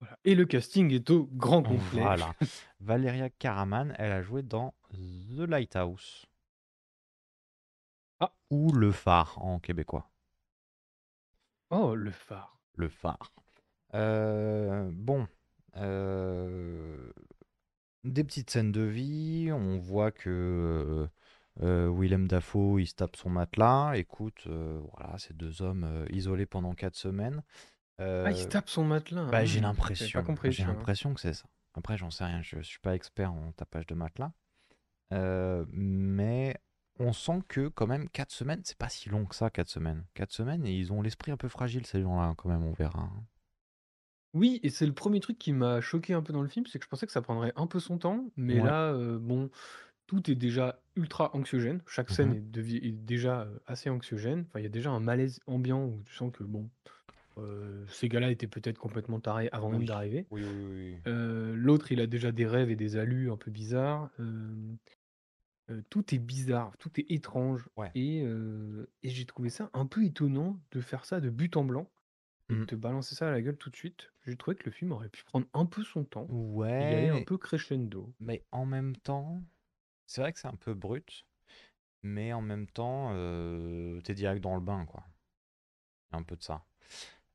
Voilà. Et le casting est au grand complet. Voilà. Valeria Karaman, elle a joué dans The Lighthouse. Ah. Ou Le Phare en québécois. Oh, le phare. Le phare. Euh, bon. euh, des petites scènes de vie. On voit que euh, Willem Dafoe, il se tape son matelas. Écoute, euh, voilà, ces deux hommes euh, isolés pendant quatre semaines. Ah, il se tape son matelas. bah, hein. j'ai l'impression. J'ai l'impression que c'est ça. Après, j'en sais rien. Je suis pas expert en tapage de matelas. Mais on sent que quand même 4 semaines, c'est pas si long que ça, 4 semaines. 4 semaines et ils ont l'esprit un peu fragile ces gens-là quand même, on verra. hein. Oui, et c'est le premier truc qui m'a choqué un peu dans le film, c'est que je pensais que ça prendrait un peu son temps, mais Ouais. là, euh, bon, tout est déjà ultra anxiogène. Chaque scène Mhm. est, déjà euh, assez anxiogène. Enfin, il y a déjà un malaise ambiant où tu sens que, bon, euh, ces gars-là étaient peut-être complètement tarés avant même d'arriver. Oui, oui, oui. Euh, L'autre, il a déjà des rêves et des allus un peu bizarres. Euh, tout est bizarre, tout est étrange. Ouais. Et, et j'ai trouvé ça un peu étonnant de faire ça de but en blanc. et de Mm. te balancer ça à la gueule tout de suite. J'ai trouvé que le film aurait pu prendre un peu son temps et y aller un Ouais, peu crescendo. mais en même temps, c'est vrai que c'est un peu brut, mais en même temps, t'es direct dans le bain, quoi. Il y a un peu de ça.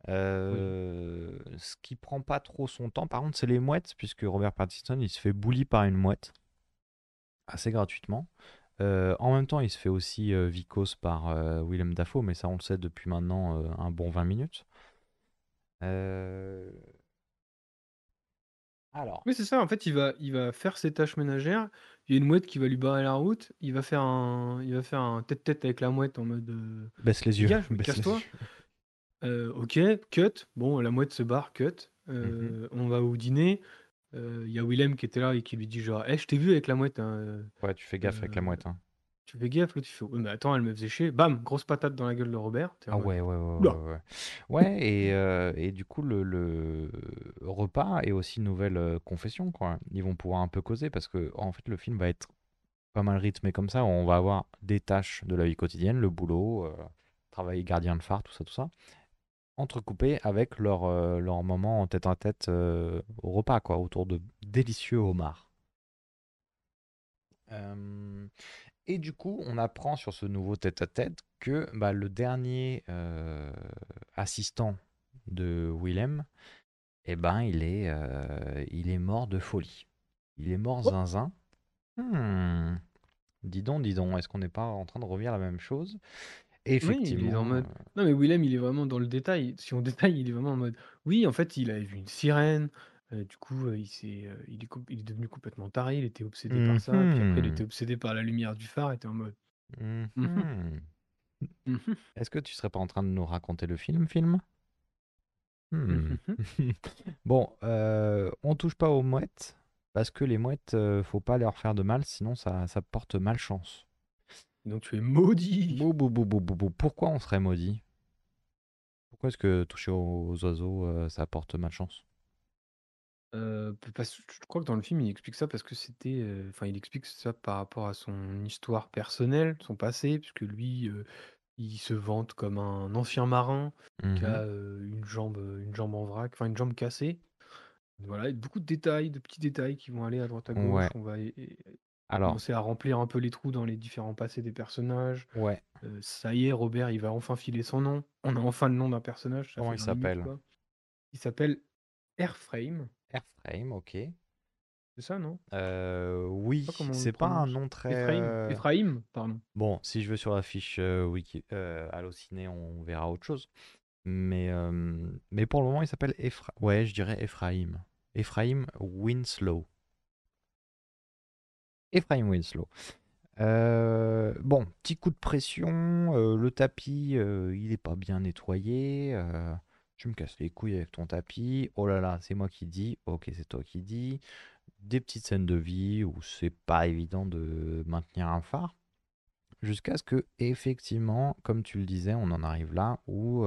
Oui. Ce qui prend pas trop son temps, par contre, c'est les mouettes, puisque Robert Pattinson, il se fait bully par une mouette, assez gratuitement. Euh, en même temps, il se fait aussi euh, vicose par euh, Willem Dafoe, mais ça, on le sait depuis maintenant un bon 20 minutes. Alors, Oui, c'est ça. En fait, il va, il va faire ses tâches ménagères. Il y a une mouette qui va lui barrer la route. Il va faire un, il va faire un tête-tête avec la mouette en mode baisse les yeux. casse-toi. ok, cut. Bon, la mouette se barre, cut. Mhm. On va au dîner. Euh, Il y a Willem qui était là et qui lui dit genre, Eh, je t'ai vu avec la mouette. hein, euh, Ouais, tu fais gaffe avec la euh, mouette. hein. tu fais gaffe, l'autre fait, Ouais, mais attends, elle me faisait chier. Bam, grosse patate dans la gueule de Robert. Ah ouais, ouais, ouais, ouais, ouais. Et, euh, et du coup, le, le repas est aussi une nouvelle euh, confession, quoi. Ils vont pouvoir un peu causer parce que, en fait, le film va être pas mal rythmé comme ça. On va avoir des tâches de la vie quotidienne, le boulot, euh, travail gardien de phare, tout ça, tout ça, entrecoupé avec leur, euh, leur moment en tête à tête euh, au repas, quoi, autour de délicieux homards. Euh, et du coup, on apprend sur ce nouveau tête-à-tête que bah, le dernier euh, assistant de Willem, eh ben, il est, euh, il est mort de folie. Il est mort Oh. zinzin. Hmm. Dis donc, dis donc, est-ce qu'on n'est pas en train de revivre la même chose? Oui, il est Effectivement. en mode. Non, mais Willem, il est vraiment dans le détail. Si on détaille, il est vraiment en mode. Oui, en fait, il avait vu une sirène. euh, du coup, euh, il, s'est, euh, il, est com- il est devenu complètement taré. Il était obsédé par ça. Puis après, il était mhm, obsédé par la lumière du phare. Il était en mode. Mhm, mhm. mhm, Est-ce que tu serais pas en train de nous raconter le film, film? Hmm. mhm. Bon, euh, on touche pas aux mouettes parce que les mouettes, euh, faut pas leur faire de mal, sinon ça, ça porte malchance. Donc, tu es maudit. Bou, bou, bou, bou, bou, bou. Pourquoi on serait maudit? Pourquoi est-ce que toucher aux, aux oiseaux, euh, ça porte malchance? Euh, parce, je crois que dans le film, il explique ça parce que c'était. euh, Enfin, il explique ça par rapport à son histoire personnelle, son passé, puisque lui, euh, il se vante comme un ancien marin qui a euh, une jambe, une jambe en vrac, enfin une jambe cassée. Voilà, et beaucoup de détails, de petits détails qui vont aller à droite à gauche. Ouais. On va é- é- Alors, commencer à remplir un peu les trous dans les différents passés des personnages. ouais. Euh, ça y est, Robert, il va enfin filer son nom. On a enfin le nom d'un personnage. ça Comment il 20 minutes, s'appelle. Il s'appelle Airframe. Airframe, ok. C'est ça, non? Euh, oui, c'est pas un nom très. Ephraim, euh, Ephraim, pardon. Bon, si je vais sur la fiche euh, Wiki, euh, Allociné, on verra autre chose. Mais, mais pour le moment, il s'appelle Ephra... Ouais, je dirais Ephraim. Ephraim Winslow. Ephraim Winslow. Euh, bon, petit coup de pression. euh, le tapis, euh, il est pas bien nettoyé. tu me casses les couilles avec ton tapis. Oh là là, c'est moi qui dis. Ok, c'est toi qui dis. Des petites scènes de vie où c'est pas évident de maintenir un phare. Jusqu'à ce que, effectivement, comme tu le disais, on en arrive là où,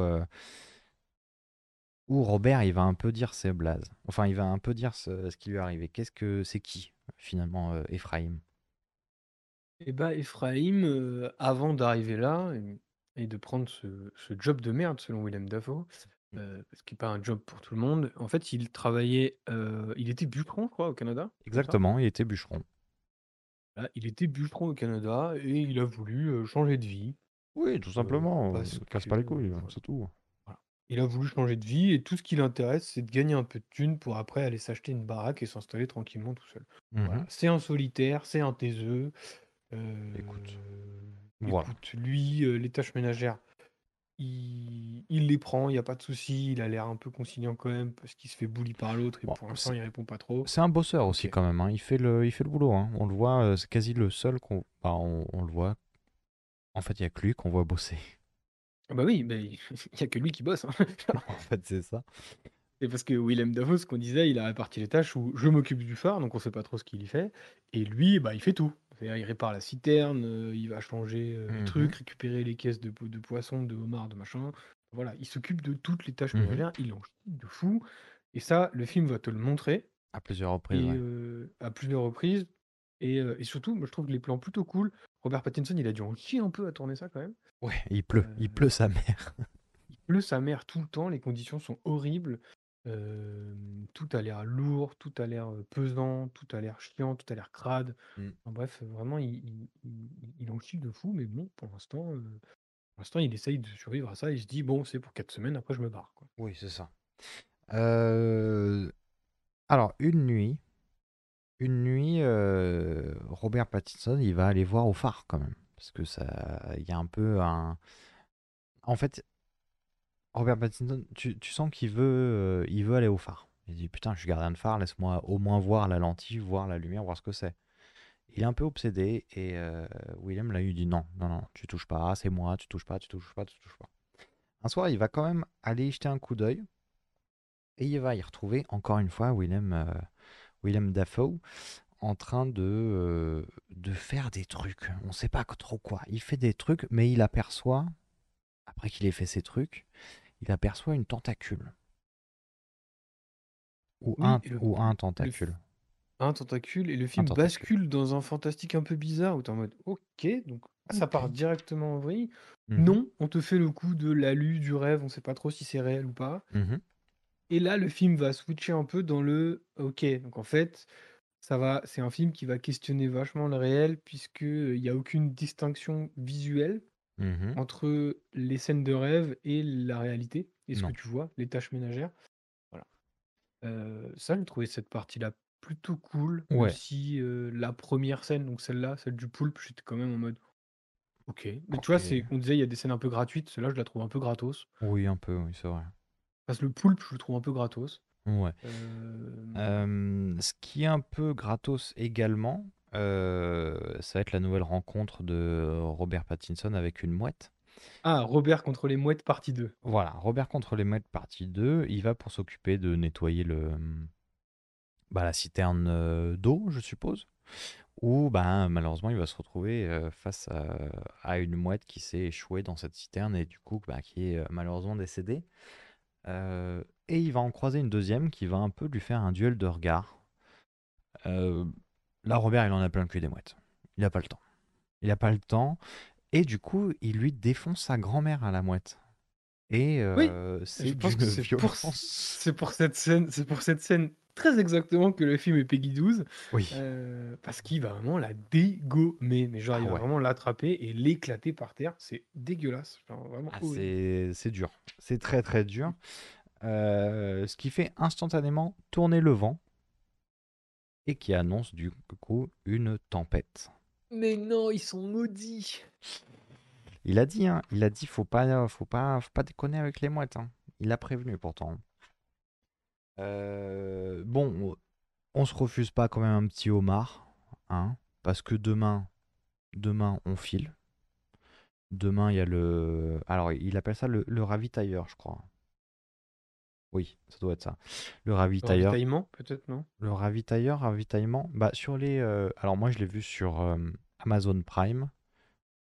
où Robert, il va un peu dire ses blazes. Enfin, il va un peu dire ce, ce qui lui est arrivé. Qu'est-ce que c'est qui, finalement, euh, Ephraim Et bah, Ephraim, euh, avant d'arriver là et, de prendre ce, ce job de merde, selon Willem Dafoe, Mm. euh, parce qu'il n'est pas un job pour tout le monde, en fait, il travaillait. euh, il était bûcheron, je crois, au Canada. Exactement, il était bûcheron. Il était bûcheron au Canada et il a voulu euh, changer de vie. Oui, tout simplement. parce euh, casse pas les couilles, voilà. c'est tout. Il a voulu changer de vie et tout ce qui l'intéresse, c'est de gagner un peu de thunes pour après aller s'acheter une baraque et s'installer tranquillement tout seul. Voilà. Mhm. C'est un solitaire, c'est un taiseux. euh, Écoute. Voilà. écoute, lui, euh, les tâches ménagères, il, il les prend, il n'y a pas de souci. Il a l'air un peu conciliant quand même parce qu'il se fait bully par l'autre et Bon, pour l'instant, c'est- il répond pas trop. C'est un bosseur aussi Ok. quand même, hein. Il fait le, il fait le boulot, hein. On le voit, euh, c'est quasi le seul qu'on, bah, on, on le voit. En fait, il y a que lui qu'on voit bosser. Ah bah oui, mais il n'y a que lui qui bosse. hein. en fait, c'est ça. Et parce que Willem Dafoe, ce qu'on disait, il a réparti les tâches où je m'occupe du phare, donc on sait pas trop ce qu'il y fait. Et lui, bah, il fait tout. C'est-à-dire, il répare la citerne, euh, il va changer euh, les Mhm. trucs, récupérer les caisses de, po- de poissons, de homards, de machin. Voilà, il s'occupe de toutes les tâches ménagères, il en chie de fou. Et ça, le film va te le montrer À plusieurs reprises, et, ouais. euh, à plusieurs reprises. Et, euh, et surtout, moi, je trouve les plans plutôt cool. Robert Pattinson, il a dû en chier un peu à tourner ça quand même. Ouais, il pleut, il pleut sa mère. pleut sa mère tout le temps, les conditions sont horribles. Tout a l'air lourd, tout a l'air, pesant, tout a l'air chiant, tout a l'air crade. Mmh. Enfin bref, vraiment il il il il en chie de fou, mais bon, pour l'instant, pour l'instant, il essaye de survivre à ça. Il se dit: «Bon, c'est pour 4 semaines, après je me barre, quoi». Oui, c'est ça. Alors une nuit une nuit, heu, Robert Pattinson, il va aller voir au phare quand même. Parce que ça il y a un peu un en fait, Robert Pattinson, tu tu sens qu'il veut, heu, il veut aller au phare. Il dit: «Putain, je suis gardien de phare, laisse-moi au moins voir la lentille, voir la lumière, voir ce que c'est». Il est un peu obsédé et heu, Willem là, il dit: «Non, non, non, tu touches pas, c'est moi, tu touches pas, tu touches pas, tu touches pas». Un soir, il va quand même aller y jeter un coup d'œil et il va y retrouver encore une fois Willem, heu, Willem Dafoe en train de, heu, de faire des trucs. On sait pas trop quoi. Il fait des trucs, mais il aperçoit, après qu'il ait fait ses trucs, il aperçoit une tentacule. Ou Oui un le ou un le tentacule. un tentacule et le film tentacule. bascule dans un fantastique un peu bizarre où tu es en mode: «OK, donc ça OK. part directement en vrille». Mmh mh. Non, on te fait le coup de l'alu, du rêve, on sait pas trop si c'est réel ou pas. Mmh mh. Et là, le film va switcher un peu dans le OK, donc en fait, ça va c'est un film qui va questionner vachement le réel puisque, heu, il y a aucune distinction visuelle Mmh mh. entre les scènes de rêve et la réalité et ce que tu vois, les tâches ménagères. Voilà. Heu, ça, j'ai trouvé cette partie-là plutôt cool, Ouais. si, heu, la 1re scène, donc celle-là, celle du poulpe, j'étais quand même en mode: «OK». Mais tu vois, c'est on disait il y a des scènes un peu gratuites, celle-là, je la trouve un peu gratos. Oui, un peu, oui, c'est vrai. Parce que le poulpe, je le trouve un peu gratos. Ouais. Hem Hem, ce qui est un peu gratos également, heu, ça va être la nouvelle rencontre de Robert Pattinson avec une mouette. Ah, Robert contre les mouettes partie 2. Voilà, Robert contre les mouettes partie 2. Il va pour s'occuper de nettoyer le, bah, la citerne, d'eau, je suppose. Où, ben, malheureusement, il va se retrouver, face à à une mouette qui s'est échouée dans cette citerne et du coup, bah, qui est, heu, malheureusement décédée. Heu et il va en croiser une 2e qui va un peu lui faire un duel de regards. Heu, là, Robert, il en a plein le cul des mouettes. Il a pas le temps. Il a pas le temps et du coup, il lui défonce sa grand-mère à la mouette et Oui, c'est pour violence c'est pour cette scène c'est pour cette scène très exactement que le film est Peggy 12, Oui. heu, parce qu'il va vraiment la dégommer, mais genre, Ah il va ouais. vraiment l'attraper et l'éclater par terre. C'est dégueulasse, genre vraiment Ah, c'est dur. C'est très, très dur. Heu, ce qui fait instantanément tourner le vent et qui annonce du coup une tempête. Mais non, ils sont maudits! Il a dit, hein, il a dit: «Faut pas faut pas faut pas déconner avec les mouettes», hein. Il a prévenu pourtant. Heu, bon, on se refuse pas quand même un petit homard, hein, parce que demain demain on file. Demain, il y a le alors il appelle ça le le ravitailleur, je crois. Oui, ça doit être ça. Le Le ravitailleur ravitaillement, peut-être, non? le ravitailleur, ravitaillement, bah, sur les, heu alors moi je l'ai vu sur, hem, Amazon Prime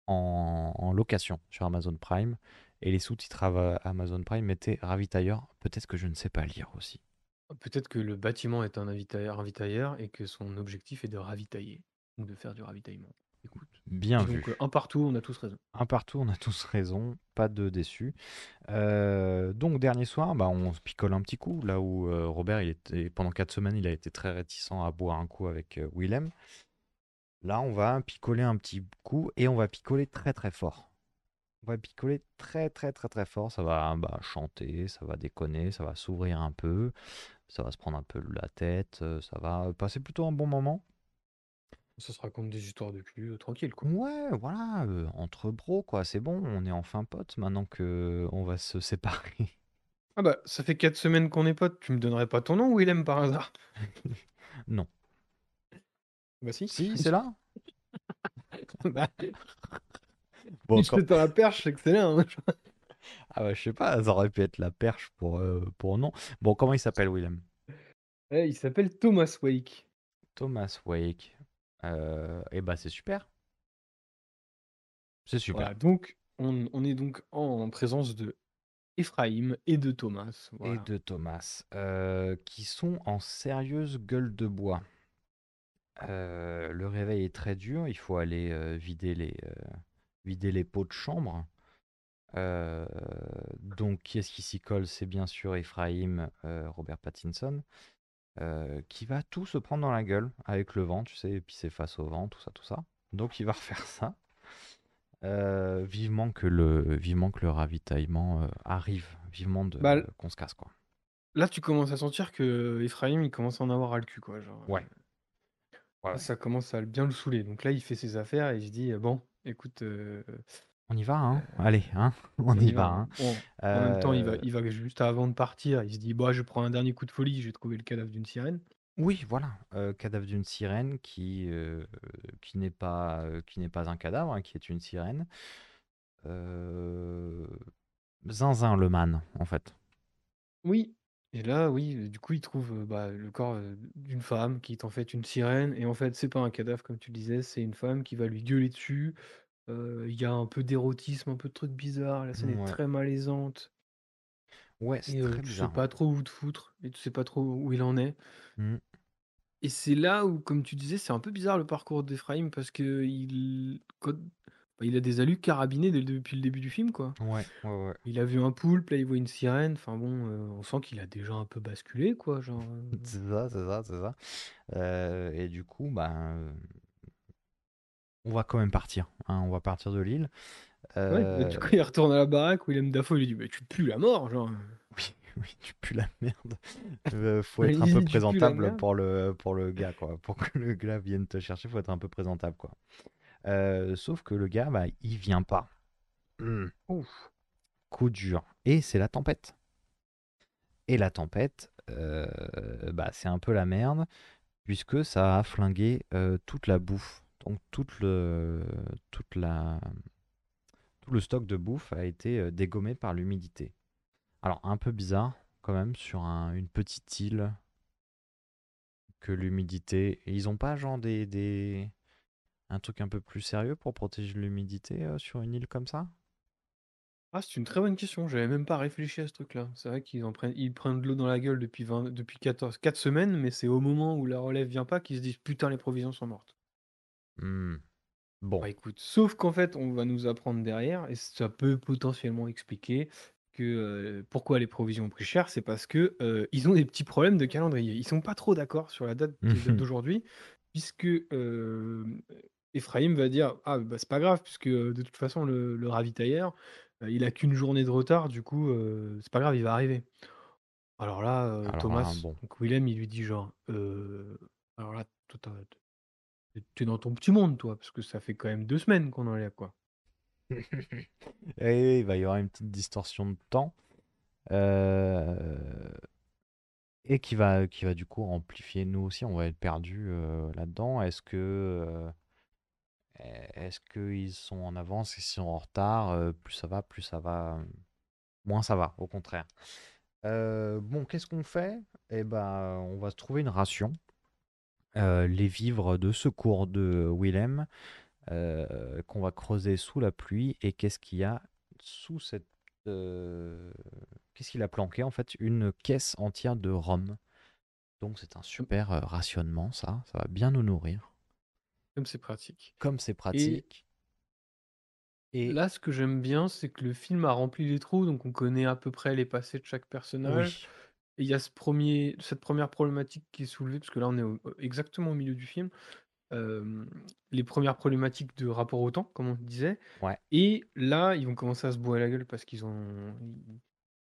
en en location sur Amazon Prime et les sous-titres ava Amazon Prime mettaient ravitailleur. Peut-être que je ne sais pas lire aussi. Peut-être que le bâtiment est un ravitailleur ravitailleur et que son objectif est de ravitailler ou de faire du ravitaillement. Écoute, Bien donc vu. un partout, on a tous raison. Un partout, on a tous raison, pas de déçus. Heu, donc dernier soir, bah, on se picole un petit coup, là où, heu, Robert, il était pendant 4 semaines, il a été très réticent à boire un coup avec, heu, Willem. Là, on va picoler un petit coup et on va picoler très, très fort. On va picoler très, très, très, très fort. Ça va, bah, chanter, ça va déconner, ça va s'ouvrir un peu, ça va se prendre un peu la tête, heu, ça va passer plutôt un bon moment. Ça se raconte des histoires de cul, heu, tranquille, quoi. Ouais, voilà, heu, entre bros, quoi, c'est bon, on est enfin potes maintenant qu'on va se séparer. Ah bah, ça fait 4 semaines qu'on est potes, tu me donnerais pas ton nom, Willem, par hasard? Non. Bah si. Si, c'est là. Bah Bon, si je quand la perche, là, hein. ah bah, je sais pas, ça aurait pu être la perche pour, heu, pour non. Bon, comment il s'appelle Willem? Eh, il s'appelle Thomas Wake. Thomas Wake. Heu et bah, c'est super. C'est super. Voilà, donc on on est donc en présence de Ephraim et de Thomas, Et de Thomas, heu, qui sont en sérieuse gueule de bois. Heu, le réveil est très dur, il faut aller, heu, vider les, vider les pots de chambre. Heu, Donc, qui est-ce qui s'y colle? C'est bien sûr Ephraim, euh, Robert Pattinson, euh, qui va tout se prendre dans la gueule avec le vent, tu sais, et puis c'est face au vent, tout ça, tout ça. Donc, il va refaire ça. Euh, vivement que le, vivement que le ravitaillement euh, arrive, vivement de, Bah, qu'on se casse, quoi. là, tu commences à sentir que Ephraim, il commence à en avoir ras le cul, quoi. Genre, Ouais. euh, Ouais, ça commence à bien le saouler. Donc là, il fait ses affaires et il se dit, euh, bon, écoute, euh, On y va, hein? euh, Allez, hein? On on y y va, va. hein? Bon, en même temps, il va, Euh, il va juste avant de partir, il se dit, bah, je prends un dernier coup de folie, j'ai trouvé le cadavre d'une sirène. Oui, voilà, cadavre d'une sirène qui, qui n'est pas, qui n'est pas un cadavre, hein, qui est une sirène. Zinzin le man, en fait. Oui. Et là, oui, du coup, il trouve bah, le corps d'une femme qui est en fait une sirène. Et en fait, c'est pas un cadavre, comme tu disais, c'est une femme qui va lui gueuler dessus. Il y a un peu d'érotisme, un peu de trucs bizarres. La scène est très malaisante. ouais, c'est Et très tu sais bizarre. pas trop où te foutre. Et tu sais pas trop où il en est. Mm. Et c'est là où, comme tu disais, c'est un peu bizarre le parcours d'Ephraim parce que il, quand- il a des allus carabinés dès le- depuis le début du film, quoi. Ouais, ouais, ouais. Il a vu un poulpe, là il voit une sirène. Enfin bon, euh, on sent qu'il a déjà un peu basculé, quoi. Genre. euh, C'est ça, c'est ça, c'est ça. Euh, et du coup, ben, on va quand même partir. hein, on va partir de l'île. Ouais, bah, du coup, il retourne à la baraque, Willem Dafoe lui dit Mais tu pues la mort, genre. oui, oui, tu pues la merde. Euh, faut être un il peu dit, Tu pues la présentable merde. pour le, pour le gars, quoi. Pour que le gars vienne te chercher, faut être un peu présentable, quoi. Euh, sauf que le gars, bah, il vient pas. Hmm. Ouf. Coup dur. Et c'est la tempête. Et la tempête, euh, bah, c'est un peu la merde, puisque ça a flingué euh, toute la bouffe. Donc toute le, toute la, tout le stock de bouffe a été dégommé par l'humidité. Alors un peu bizarre quand même sur un- une petite île que l'humidité. Ils ont pas genre des, des un truc un peu plus sérieux pour protéger l'humidité euh, sur une île comme ça? Ah, c'est une très bonne question. J'avais même pas réfléchi à ce truc-là. C'est vrai qu'ils en prennent, ils prennent de l'eau dans la gueule depuis 20 depuis 14, 4 semaines, mais c'est au moment où la relève vient pas qu'ils se disent Putain, les provisions sont mortes. Hmm. Bon. Bah écoute, sauf qu'en fait, on va nous apprendre derrière, et ça peut potentiellement expliquer que euh, pourquoi les provisions ont pris cher, c'est parce que euh, ils ont des petits problèmes de calendrier. Ils sont pas trop d'accord sur la date d'aujourd'hui, puisque euh, Ephraim va dire Ah, bah c'est pas grave, puisque euh, de toute façon, le, le ravitailleur, euh, il a qu'une journée de retard, du coup, euh, c'est pas grave, il va arriver. Alors là, euh, Alors Thomas, bon. donc Willem, il lui dit genre Euh, Alors là, toi, t'as- t'es dans ton petit monde, toi, parce que ça fait quand même deux semaines qu'on en est là, quoi. Et il va y avoir une petite distorsion de temps. euh, et qui va, qui va du coup amplifier. Nous aussi, on va être perdus euh, là-dedans. Est-ce que. euh, est-ce qu'ils sont en avance? Et s'ils sont en retard? Euh, Plus ça va, plus ça va. euh, Moins ça va, au contraire. Euh, bon, qu'est-ce qu'on fait? Eh ben, on va se trouver une ration. Les vivres de secours de Willem qu'on va creuser sous la pluie. Et qu'est-ce qu'il y a sous cette. Qu'est-ce qu'il a planqué en fait? Une caisse entière de rhum. Donc c'est un super rationnement, ça. Ça va bien nous nourrir. Comme c'est pratique. Comme c'est pratique. Et, Là, ce que j'aime bien, c'est que le film a rempli les trous, donc on connaît à peu près les passés de chaque personnage. oui, Et il y a ce premier, cette première problématique qui est soulevée, parce que là, on est au- exactement au milieu du film. euh, les premières problématiques de rapport au temps, comme on disait. Ouais. Et là, ils vont commencer à se boire la gueule parce qu'ils ont. ils-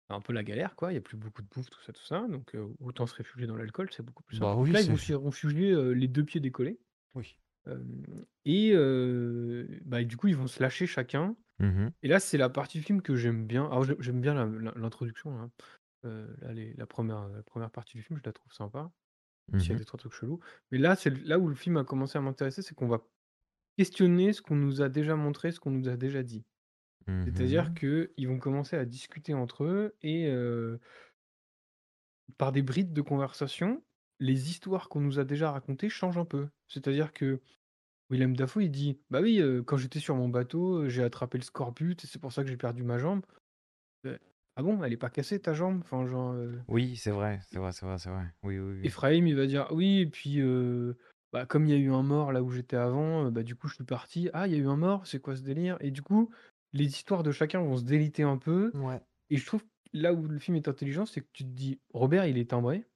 C'est un peu la galère, quoi. Il n'y a plus beaucoup de bouffe, tout ça, tout ça. Donc, euh, autant se réfugier dans l'alcool, c'est beaucoup plus simple. Bah Donc oui, là, ils vont c'est- se réfugier euh, les deux pieds décollés. oui. Et bah, du coup, ils vont se lâcher chacun. Mhm. Et là, c'est la partie du film que j'aime bien. Alors, j'ai- j'aime bien la- l'introduction. hein. Là, les- la, première, la partie du film, je la trouve sympa. Même S'il y a des trois trucs chelous. Mais là, c'est là où le film a commencé à m'intéresser, c'est qu'on va questionner ce qu'on nous a déjà montré, ce qu'on nous a déjà dit. C'est-à-dire Mhm. qu'ils vont commencer à discuter entre eux et par des brides de conversation, les histoires qu'on nous a déjà racontées changent un peu. C'est-à-dire que Willem Dafoe, il dit Bah oui, euh, quand j'étais sur mon bateau, euh, j'ai attrapé le scorbut et c'est pour ça que j'ai perdu ma jambe. Euh, ah bon, elle est pas cassée ta jambe? Enfin, genre. euh, Oui, c'est vrai, c'est vrai, c'est vrai, c'est vrai. Oui, oui, oui. Ephraim, il va dire Oui, et puis. euh, bah, comme il y a eu un mort là où j'étais avant, euh, bah, du coup, je suis parti. Ah, il y a eu un mort, c'est quoi ce délire? Et du coup, les histoires de chacun vont se déliter un peu. Ouais. Et je trouve que là où le film est intelligent, c'est que tu te dis: «Robert, il est timbré»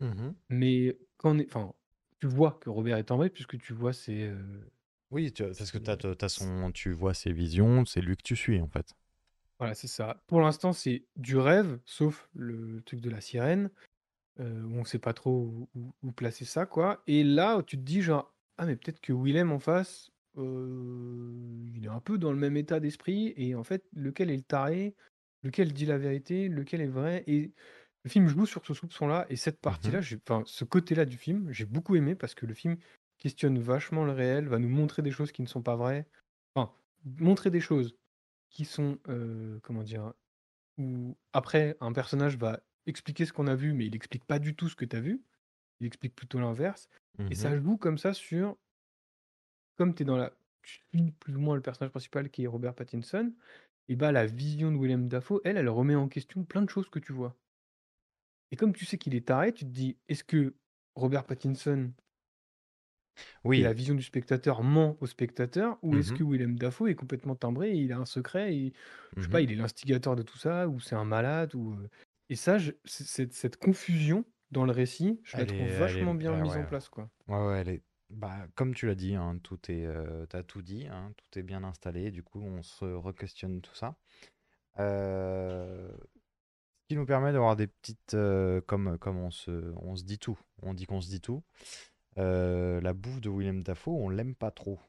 Mmh mais quand on est enfin, tu vois que Robert est timbré puisque tu vois ses, heu, Oui, tu parce que ses tu as son tu vois ses visions, c'est lui que tu suis, en fait. Voilà, c'est ça. Pour l'instant, c'est du rêve, sauf le truc de la sirène, heu, où on sait pas trop où où où placer ça, quoi et là, tu te dis genre: «Ah mais peut-être que Willem en face, heu, il est un peu dans le même état d'esprit et en fait, lequel est le taré? Lequel dit la vérité? Lequel est vrai?» et le film joue sur ce soupçon-là et cette Mmh partie-là, j'ai enfin, ce côté-là du film, j'ai beaucoup aimé parce que le film questionne vachement le réel, va nous montrer des choses qui ne sont pas vraies. Enfin, montrer des choses qui sont, heu, comment dire? Où après un personnage va expliquer ce qu'on a vu, mais il explique pas du tout ce que tu as vu. Il explique plutôt l'inverse et ça Mmh joue comme ça sur comme tu es dans la tu suis plus ou moins le personnage principal qui est Robert Pattinson et bah, la vision de Willem Dafoe, elle, elle remet en question plein de choses que tu vois. Et comme tu sais qu'il est taré, tu te dis: «Est-ce que Robert Pattinson et la Oui. vision du spectateur ment au spectateur ou est-ce Mmh que Willem Dafoe est complètement timbré et il a un secret et je sais pas, Mmh il est l'instigateur de tout ça ou c'est un malade ou, heu?» et ça, je c cette cette confusion dans le récit, je la Elle est trouve elle est vachement bien ah mise ouais, en place, quoi. ouais, ouais, elle est bah, comme tu l'as dit, hein, tout est, tout dit, hein, tout est bien installé, du coup, on se requestionne tout ça. Ce qui nous permet d'avoir des petites, heu, comme on se on se dit tout, on dit qu'on se dit tout. Heu, la bouffe de Willem Dafoe, on l'aime pas trop.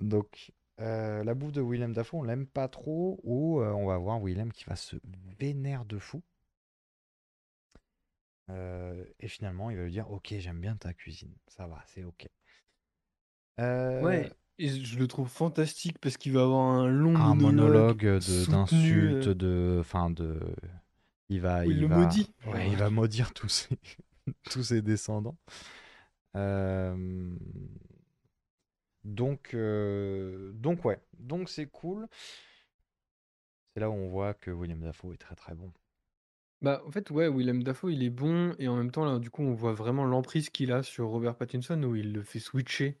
Donc, heu, la bouffe de Willem Dafoe, on l'aime pas trop ou, on va voir Willem qui va se vénère de fou. Et finalement, il va lui dire: «OK, j'aime bien ta cuisine, ça va, c'est OK». Et je le trouve fantastique parce qu'il va avoir un long un monologue de d'insultes, heu, de enfin de il va il le va maudit, ouais, genre, il va maudire tous ses tous ses descendants. Hem, donc heu, donc ouais, donc c'est cool. C'est là où on voit que William Dafoe est très, très bon. Bah, en fait, ouais, Willem Dafoe, il est bon et en même temps, là, du coup, on voit vraiment l'emprise qu'il a sur Robert Pattinson où il le fait switcher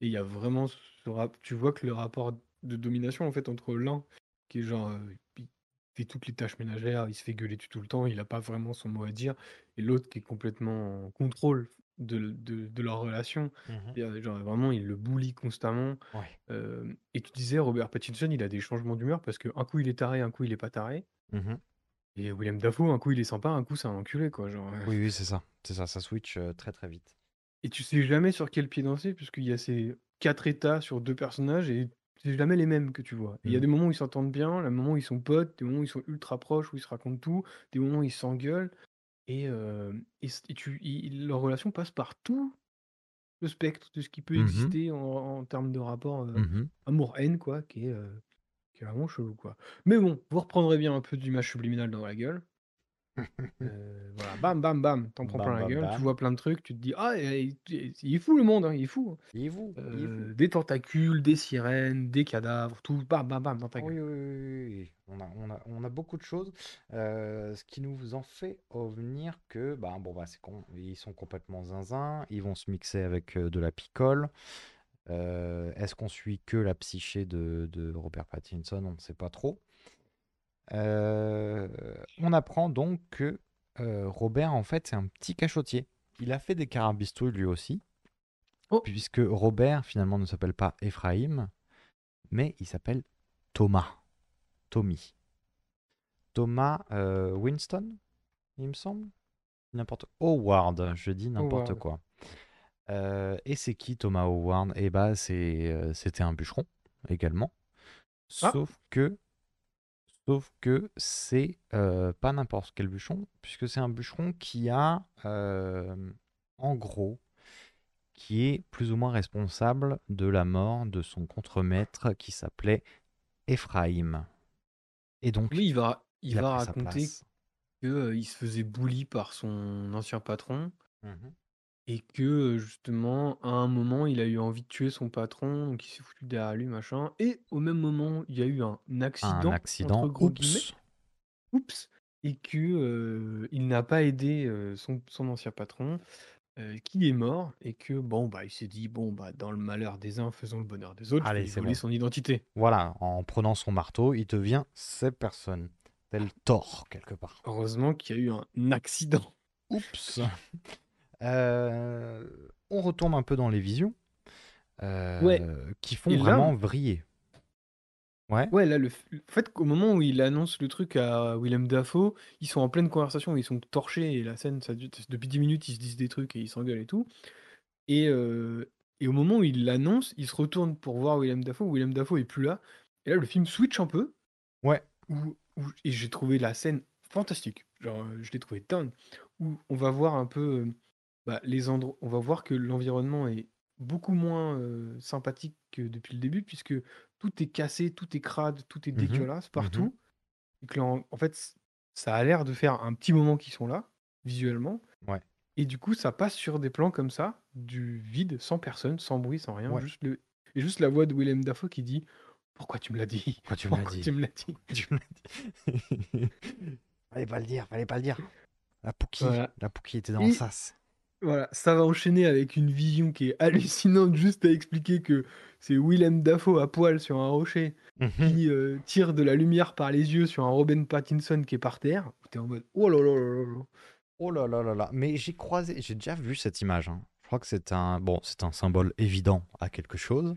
et il y a vraiment ce rap tu vois que le rapport de domination, en fait, entre l'un qui est genre, il fait toutes les tâches ménagères, il se fait gueuler dessus tout le temps, il a pas vraiment son mot à dire et l'autre qui est complètement en contrôle de de de leur relation Mmh genre, vraiment, il le bully constamment, Ouais. et tu disais Robert Pattinson, il a des changements d'humeur parce qu'un coup, il est taré, un coup, il est pas taré. Mmh Et Willem Dafoe, un coup il est sympa, un coup c'est un enculé quoi, genre, Oui, oui, c'est ça, c'est ça, ça switch, très, très vite. Et tu sais jamais sur quel pied danser puisqu'il y a ces 4 états sur 2 personnages et c'est jamais les mêmes que tu vois. Il y a Mmh. des moments où ils s'entendent bien, des moments où ils sont potes, des moments où ils sont ultra proches, où ils se racontent tout, des moments où ils s'engueulent et tu leur relation passe par tout le spectre de ce qui peut Mmh exister en en termes de rapport, Mmh amour-haine quoi, qui est, heu, qui est vraiment chelou quoi. Mais bon, vous reprendrez bien un peu d'image subliminale dans la gueule. Voilà, bam, bam, bam, t'en prends Bam, plein la bam, gueule, tu vois plein de trucs, tu te dis: «Ah et il est fou le monde, hein, il est fou, hein». Il est fou, il est fou. Heu, des tentacules, des sirènes, des cadavres, tout bam, bam, bam dans ta gueule. oui, oui, oui. On a, on a, on a beaucoup de choses, euh, ce qui nous en fait revenir que, bah, bon, bah, c'est con, ils sont complètement zinzin, ils vont se mixer avec euh, de la picole. Euh, Est-ce qu'on suit que la psyché de, de Robert Pattinson? On ne sait pas trop. Euh, on apprend donc que euh, Robert, en fait, c'est un petit cachotier. Il a fait des carabistouilles lui aussi, Oh! puisque Robert, finalement, ne s'appelle pas Ephraim, mais il s'appelle Thomas. Tommy. Thomas euh, Winston, il me semble? N'importe Howard, je dis n'importe quoi. Et c'est qui Thomas Howard? Eh bah euh, c'était un bûcheron également. Ah! Sauf que sauf que c'est euh, pas n'importe quel bûcheron, puisque c'est un bûcheron qui a euh, en gros qui est plus ou moins responsable de la mort de son contremaître qui s'appelait Ephraim. Et donc Oui, il va il va raconter place. que, heu, il se faisait bully par son ancien patron Mhm. Et que, heu, justement, à un moment, il a eu envie de tuer son patron, donc il s'est foutu derrière lui, machin et au même moment, il y a eu un Un «accident» entre accident, gros guillemets. oups. Oups! Et que, heu, il n'a pas aidé, heu, son son ancien patron qu'il est mort et que bon bah il s'est dit bon bah dans le malheur des uns faisons le bonheur des autres, je vais Allez, lui c'est voler bon. son identité. Voilà, en prenant son marteau, il devient cette personne. Tel Thor, quelque part. Heureusement qu'il y a eu un accident. Oups. Euh, on retourne un peu dans les visions. euh, Ouais. Qui font là, vraiment vriller. Ouais. Ouais, là, le, fait qu'au moment où il annonce le truc à Willem Dafoe, ils sont en pleine conversation, ils sont torchés, et la scène, ça depuis 10 minutes, ils se disent des trucs et ils s'engueulent et tout. Et, euh, et au moment où il l'annonce, il se retourne pour voir Willem Dafoe, Willem Dafoe est plus là. Et là, le film switch un peu, Ouais. où, où- et j'ai trouvé la scène fantastique. Genre, je l'ai trouvé dingue. Où on va voir un peu bah, les endroits, on va voir que l'environnement est beaucoup moins euh, sympathique que depuis le début, puisque tout est cassé, tout est crade, tout est Mhm, dégueulasse partout. Et que en, en fait, c- ça a l'air de faire un petit moment qu'ils sont là, visuellement. Ouais. Et du coup, ça passe sur des plans comme ça, du vide, sans personne, sans bruit, sans rien. Ouais. Juste le... Et juste la voix de Willem Dafoe qui dit Pourquoi tu me l'as dit? Pourquoi tu me l'as Pourquoi dit tu me l'as dit Tu me l'as dit. fallait pas le dire, fallait pas le dire. La Pookie, Voilà. la Pookie était dans Et- le sas. Voilà, ça va enchaîner avec une vision qui est hallucinante, juste à expliquer que c'est Willem Dafoe à poil sur un rocher Mhm. qui euh, tire de la lumière par les yeux sur un Robin Pattinson qui est par terre. T'es en mode Oh là là là là là. Oh là là là là. Mais j'ai croisé, j'ai déjà vu cette image. hein. Je crois que c'est un, bon, c'est un symbole évident à quelque chose.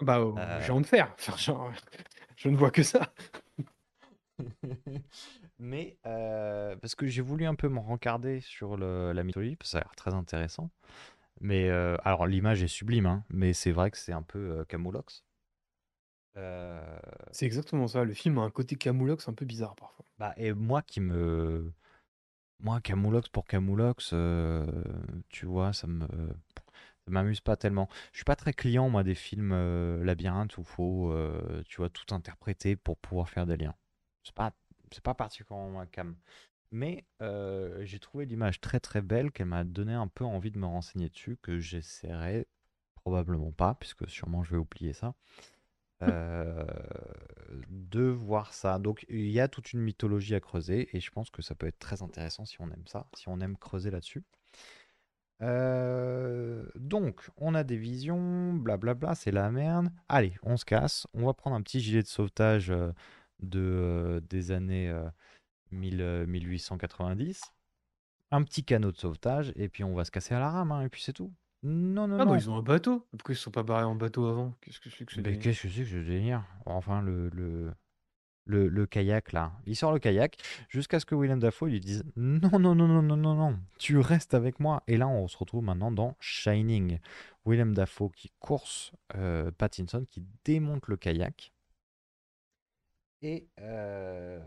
Bah, euh, Euh. j'ai envie de faire. Enfin, genre, je ne vois que ça. Mais euh, parce que j'ai voulu un peu me rencarder sur le- la mythologie, parce que ça a l'air très intéressant. Mais euh, alors l'image est sublime, hein, mais c'est vrai que c'est un peu euh, Camoulox. Euh, C'est exactement ça. Le film a un côté camoulox un peu bizarre parfois. bah, et moi qui me, moi Camoulox pour Camoulox, tu vois, ça me, ça m'amuse pas tellement. Je suis pas très client moi des films labyrinthes où faut, euh, tu vois, tout interpréter pour pouvoir faire des liens. C'est pas, c'est pas particulièrement ma cam. Mais euh, j'ai trouvé l'image très très belle qu'elle m'a donné un peu envie de me renseigner dessus, que j'essaierai probablement pas, puisque sûrement je vais oublier ça, euh, de voir ça. Donc il y a toute une mythologie à creuser et je pense que ça peut être très intéressant si on aime ça, si on aime creuser là-dessus. Euh, donc, on a des visions, blablabla, c'est la merde. Allez, on se casse. On va prendre un petit gilet de sauvetage de, euh, des années euh, 1000, euh, 1890. Un petit canot de sauvetage, et puis on va se casser à la rame, hein, et puis c'est tout. Non, non, Ah, non. bah, ils ont un bateau. Pourquoi ils se sont pas barrés en bateau avant? Qu'est-ce que c'est que ce Mais qu'est-ce que c'est que ce délire? Enfin, le, le, le, le kayak, là. Il sort le kayak jusqu'à ce que Willem Dafoe lui dise Non, non, non, non, non, non, non, tu restes avec moi. Et là, on se retrouve maintenant dans Shining. Willem Dafoe qui course euh, Pattinson, qui démonte le kayak. Et. euh,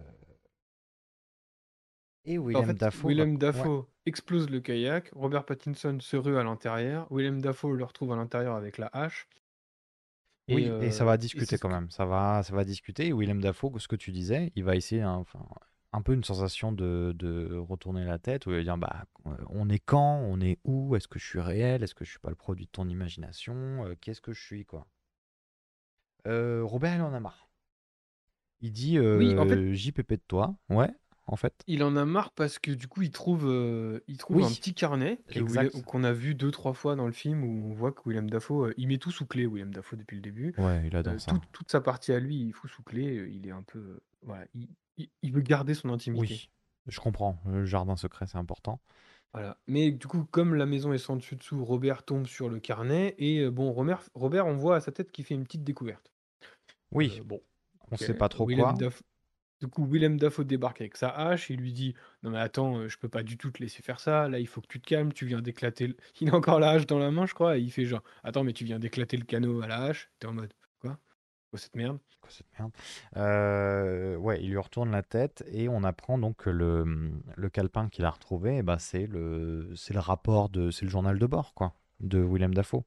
Et En Willem fait, Dafoe. ouais. Explose le kayak, Robert Pattinson se rue à l'intérieur, Willem Dafoe le retrouve à l'intérieur avec la hache. Et, Oui, et euh, ça va et discuter quand même. Ça va, ça va discuter. Et Willem Dafoe, ce que tu disais, il va essayer un, enfin, un peu une sensation de, de retourner la tête, où il va dire bah, euh, on est quand On est où Est-ce que je suis réel Est-ce que je suis pas le produit de ton imagination Euh, Qu'est-ce que je suis quoi Euh, Robert, il en a marre. Il dit Oui, en fait- euh, JPP de toi. Ouais, en fait. Il en a marre parce que du coup, il trouve, euh, il trouve Oui. un petit carnet que Exact. Willem- qu'on a vu deux, trois fois dans le film où on voit que Willem Dafoe, euh, il met tout sous clé, Willem Dafoe, depuis le début. Ouais, il adore Euh, ça. toute sa partie à lui, il fout sous clé. euh, Il est un peu. euh, voilà, il, il- il veut garder son intimité. Oui, je comprends. Le jardin secret, c'est important. Voilà. Mais du coup, comme la maison est sans dessus dessous, Robert tombe sur le carnet. Et euh, bon, Robert, Robert, on voit à sa tête qu'il fait une petite découverte. Oui, Euh, bon. On ok. sait pas trop Willem quoi. Du coup, Willem Dafoe débarque avec sa hache. Il lui dit Non, mais attends, euh, je peux pas du tout te laisser faire ça. Là, il faut que tu te calmes. Tu viens d'éclater. le- Il a encore la hache dans la main, je crois. Et il fait genre Attends, mais tu viens d'éclater le canot à la hache. T'es en mode Quoi? Quoi cette merde? Quoi, cette merde? Euh, ouais, il lui retourne la tête et on apprend donc que le, le calepin qu'il a retrouvé, eh ben, c'est le, c'est le rapport de, c'est le journal de bord, quoi, de Willem Dafoe.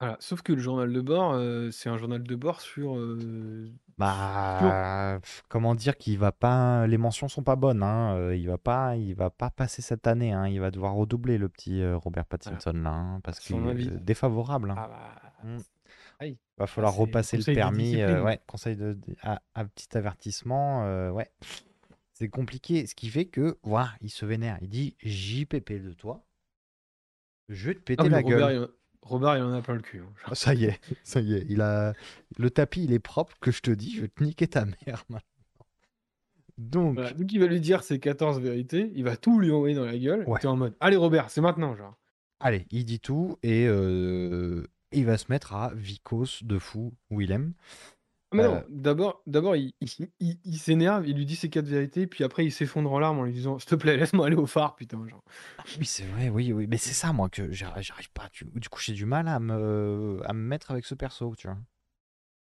Voilà. Sauf que le journal de bord, euh, c'est un journal de bord sur. euh, Bah, comment dire qu'il va pas, les mentions sont pas bonnes, hein. euh, Il va pas, il va pas passer cette année, hein. Il va devoir redoubler le petit Robert Pattinson là, hein, parce qu'il est avis. défavorable. hein. Ah bah. Mm. aïe. Va falloir c'est repasser le conseil de permis. discipline. ouais, conseil de, de- à, à petit avertissement. ouais, c'est compliqué. Ce qui fait que, voilà, il se vénère. Il dit JPP de toi. Je vais te Ah, péter mais la Robert, gueule. il en... Robert, il en a plein le cul. hein. Ah, ça y est, ça y est. Il a... Le tapis, il est propre, que je te dis, je vais te niquer ta mère maintenant. Donc, Voilà. Donc il va lui dire ses 14 vérités, il va tout lui envoyer dans la gueule. Ouais. et en mode, allez Robert, c'est maintenant, genre. allez, il dit tout et euh, il va se mettre à vicos de fou Willem. Ah, Mais Euh. non, d'abord, d'abord il, il, il- il s'énerve, il lui dit ses quatre vérités, puis après il s'effondre en larmes en lui disant, s'il te plaît, laisse-moi aller au phare, putain. Genre. Oui, c'est vrai, oui, oui. Mais c'est ça, moi, que j'arrive j'arrive pas. Tu- Du coup, j'ai du mal à me... à me mettre avec ce perso, tu vois.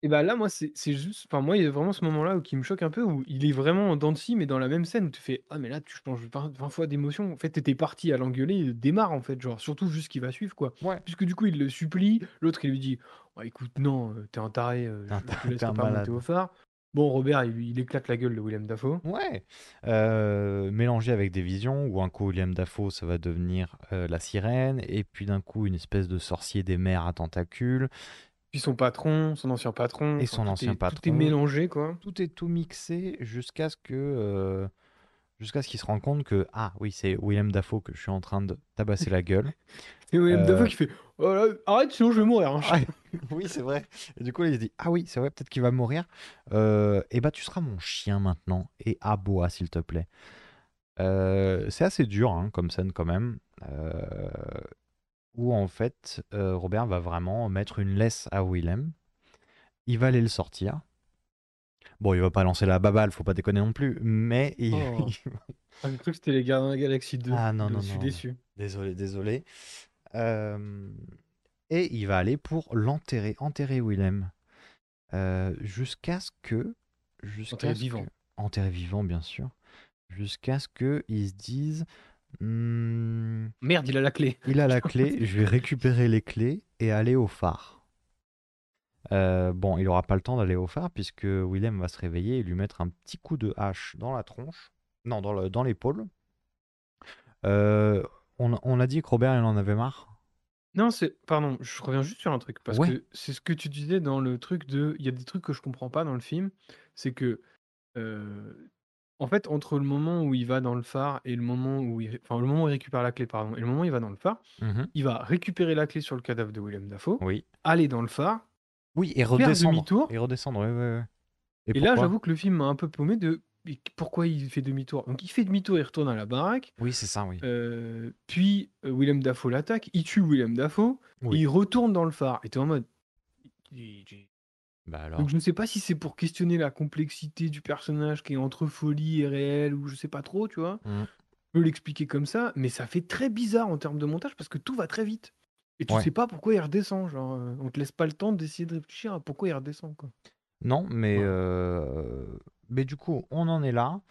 Et bah là, moi, c'est c'est juste. Enfin, moi, il y a vraiment ce moment-là où qui me choque un peu, où il est vraiment en dents de scie, mais dans la même scène où tu fais Ah, mais là, tu changes 20, 20 fois d'émotion. En fait, t'étais parti à l'engueuler, il démarre, en fait, genre, surtout juste ce qui va suivre, quoi. Ouais. Puisque du coup, il le supplie, l'autre, il lui dit écoute, non, euh, t'es un taré, euh, T'es un je te t'es un pas monter au phare. Bon, Robert, il, éclate la gueule de Willem Dafoe. Ouais. Euh, mélangé avec des visions, où un coup, William Dafoe, ça va devenir euh, la sirène, et puis d'un coup, une espèce de sorcier des mers à tentacules. Puis son patron, son ancien patron. Et son tout ancien est- Tout patron. est mélangé, quoi. Tout est tout mixé jusqu'à ce que. euh, jusqu'à ce qu'il se rende compte que, ah oui, c'est William Dafoe que je suis en train de tabasser la gueule. Et Willem Euh, Dafoe qui fait Oh là, arrête, sinon je vais mourir. hein. Oui, c'est vrai. Et du coup, il se dit Ah oui, c'est vrai, peut-être qu'il va mourir. Euh, et bah, tu seras mon chien maintenant. Et aboie, s'il te plaît. Euh, c'est assez dur hein, comme scène, quand même. Euh, où en fait, euh, Robert va vraiment mettre une laisse à Willem. Il va aller le sortir. Bon, il va pas lancer la baballe, faut pas déconner non plus. Mais il- Oh. Ah, J'ai cru que c'était les Gardiens de la Galaxie 2. Ah, non, Je non, suis non. déçu. Désolé, désolé. Euh, et il va aller pour l'enterrer, enterrer Willem. Euh, jusqu'à ce que. Jusqu'à vivant. que- enterrer vivant, bien sûr. Jusqu'à ce qu'ils se disent. Hmm, Merde, il a la clé. il a la clé, je vais récupérer les clés et aller au phare. Euh, bon, il aura pas le temps d'aller au phare puisque Willem va se réveiller et lui mettre un petit coup de hache dans la tronche, non, dans le- dans l'épaule. Euh, on, on a dit que Robert, il en avait marre? Non, c'est. Pardon, je reviens juste sur un truc. Parce Ouais. que c'est ce que tu disais dans le truc de. Il y a des trucs que je comprends pas dans le film. C'est que. euh, En fait, entre le moment où il va dans le phare et le moment où il. Enfin, le moment où il récupère la clé, pardon, et le moment où il va dans le phare, Mhm. il va récupérer la clé sur le cadavre de Willem Dafoe, Oui. aller dans le phare. Oui, et redescendre. demi-tour. Et redescendre, ouais, ouais, ouais. Et, là, pourquoi j'avoue que le film m'a un peu paumé de. mais Pourquoi il fait demi-tour? Donc, il fait demi-tour, il retourne à la baraque. Oui, c'est ça, oui. euh, puis, euh, Willem Dafoe l'attaque. Il tue Willem Dafoe. Oui. Et il retourne dans le phare. Et t'es en mode. il- il- Bah alors. Donc je ne sais pas si c'est pour questionner la complexité du personnage qui est entre folie et réel ou je sais pas trop, tu vois. Mm. Je peux l'expliquer comme ça, mais ça fait très bizarre en termes de montage parce que tout va très vite. Et tu Ouais. sais pas pourquoi il redescend, genre euh, on te laisse pas le temps d'essayer de réfléchir à pourquoi il redescend quoi. Non, mais, Ouais. euh, mais du coup, on en est là.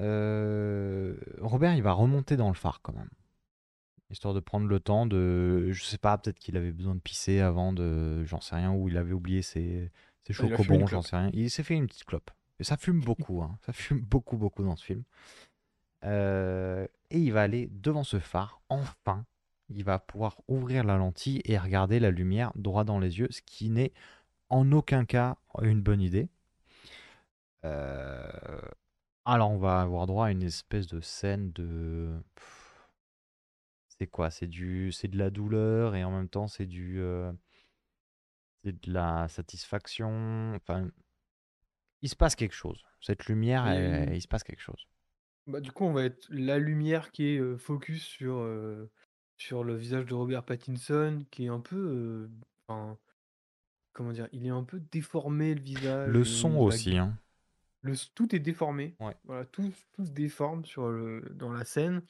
Euh, Robert, il va remonter dans le phare quand même. Histoire de prendre le temps de. Je sais pas, peut-être qu'il avait besoin de pisser avant de. J'en sais rien, ou il avait oublié ses, ses Ah, il a fumé une chocobons, j'en sais rien. Il s'est fait une petite clope. Et ça fume beaucoup, hein. Ça fume beaucoup, beaucoup dans ce film. Euh, et il va aller devant ce phare, enfin. Il va pouvoir ouvrir la lentille et regarder la lumière droit dans les yeux, ce qui n'est en aucun cas une bonne idée. Euh, Alors, on va avoir droit à une espèce de scène de. C'est quoi? C'est du, c'est de la douleur et en même temps c'est du, euh, c'est de la satisfaction. Enfin, il se passe quelque chose. Cette lumière, elle- il se passe quelque chose. Bah, du coup, on va être la lumière qui est focus sur, euh, sur le visage de Robert Pattinson, qui est un peu. euh, enfin, comment dire Il est un peu déformé le visage. Le son aussi, hein. le, tout est déformé. Ouais. Voilà, tout, tout se déforme sur le, dans la scène.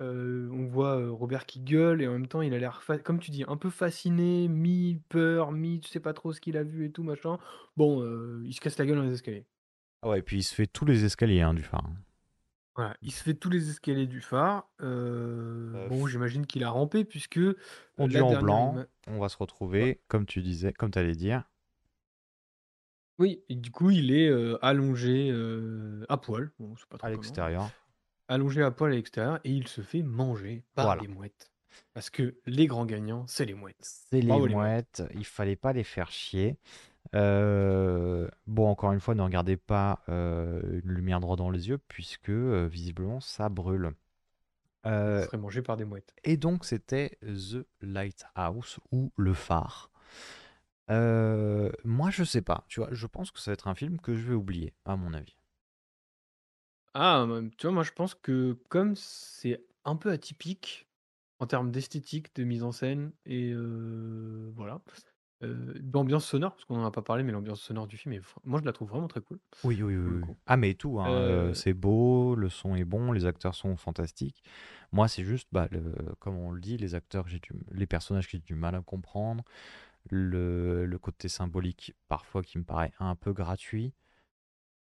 On voit Robert qui gueule et en même temps, il a l'air, fa- comme tu dis, un peu fasciné, mi-peur, mi tu sais pas trop ce qu'il a vu et tout, machin. Bon, il se casse la gueule dans les escaliers. Ah ouais, et puis il se fait tous les escaliers hein, du phare. hein. Voilà, il se fait tous les escaliers du phare. Bon, j'imagine qu'il a rampé puisque Conduit la en dernière blanc, ima- on va se retrouver, comme tu disais, comme tu allais dire, Oui, et du coup, il est allongé à poil. Bon, c'est pas trop à comment. l'extérieur. Allongé à poil à l'extérieur et il se fait manger par Voilà. les mouettes. Parce que les grands gagnants, c'est les mouettes. C'est les Bravo, les mouettes, il fallait pas les faire chier. Euh, bon, encore une fois, ne regardez pas euh, une lumière droit dans les yeux, puisque euh, visiblement ça brûle. Euh, serait mangé par des mouettes. et donc, c'était The Lighthouse ou Le Phare. Euh, moi, je sais pas. Tu vois, je pense que ça va être un film que je vais oublier, à mon avis. Ah, tu vois, moi je pense que comme c'est un peu atypique en termes d'esthétique, de mise en scène et voilà, euh, d'ambiance sonore, parce qu'on n'en a pas parlé, mais l'ambiance sonore du film, est, moi je la trouve vraiment très cool. Oui, oui, pour oui. le oui. coup. Ah, mais tout, hein, c'est beau, le son est bon, les acteurs sont fantastiques. Moi, c'est juste, bah, le, comme on le dit, les acteurs, j'ai du, les personnages que j'ai du mal à comprendre, le, le côté symbolique parfois qui me paraît un peu gratuit.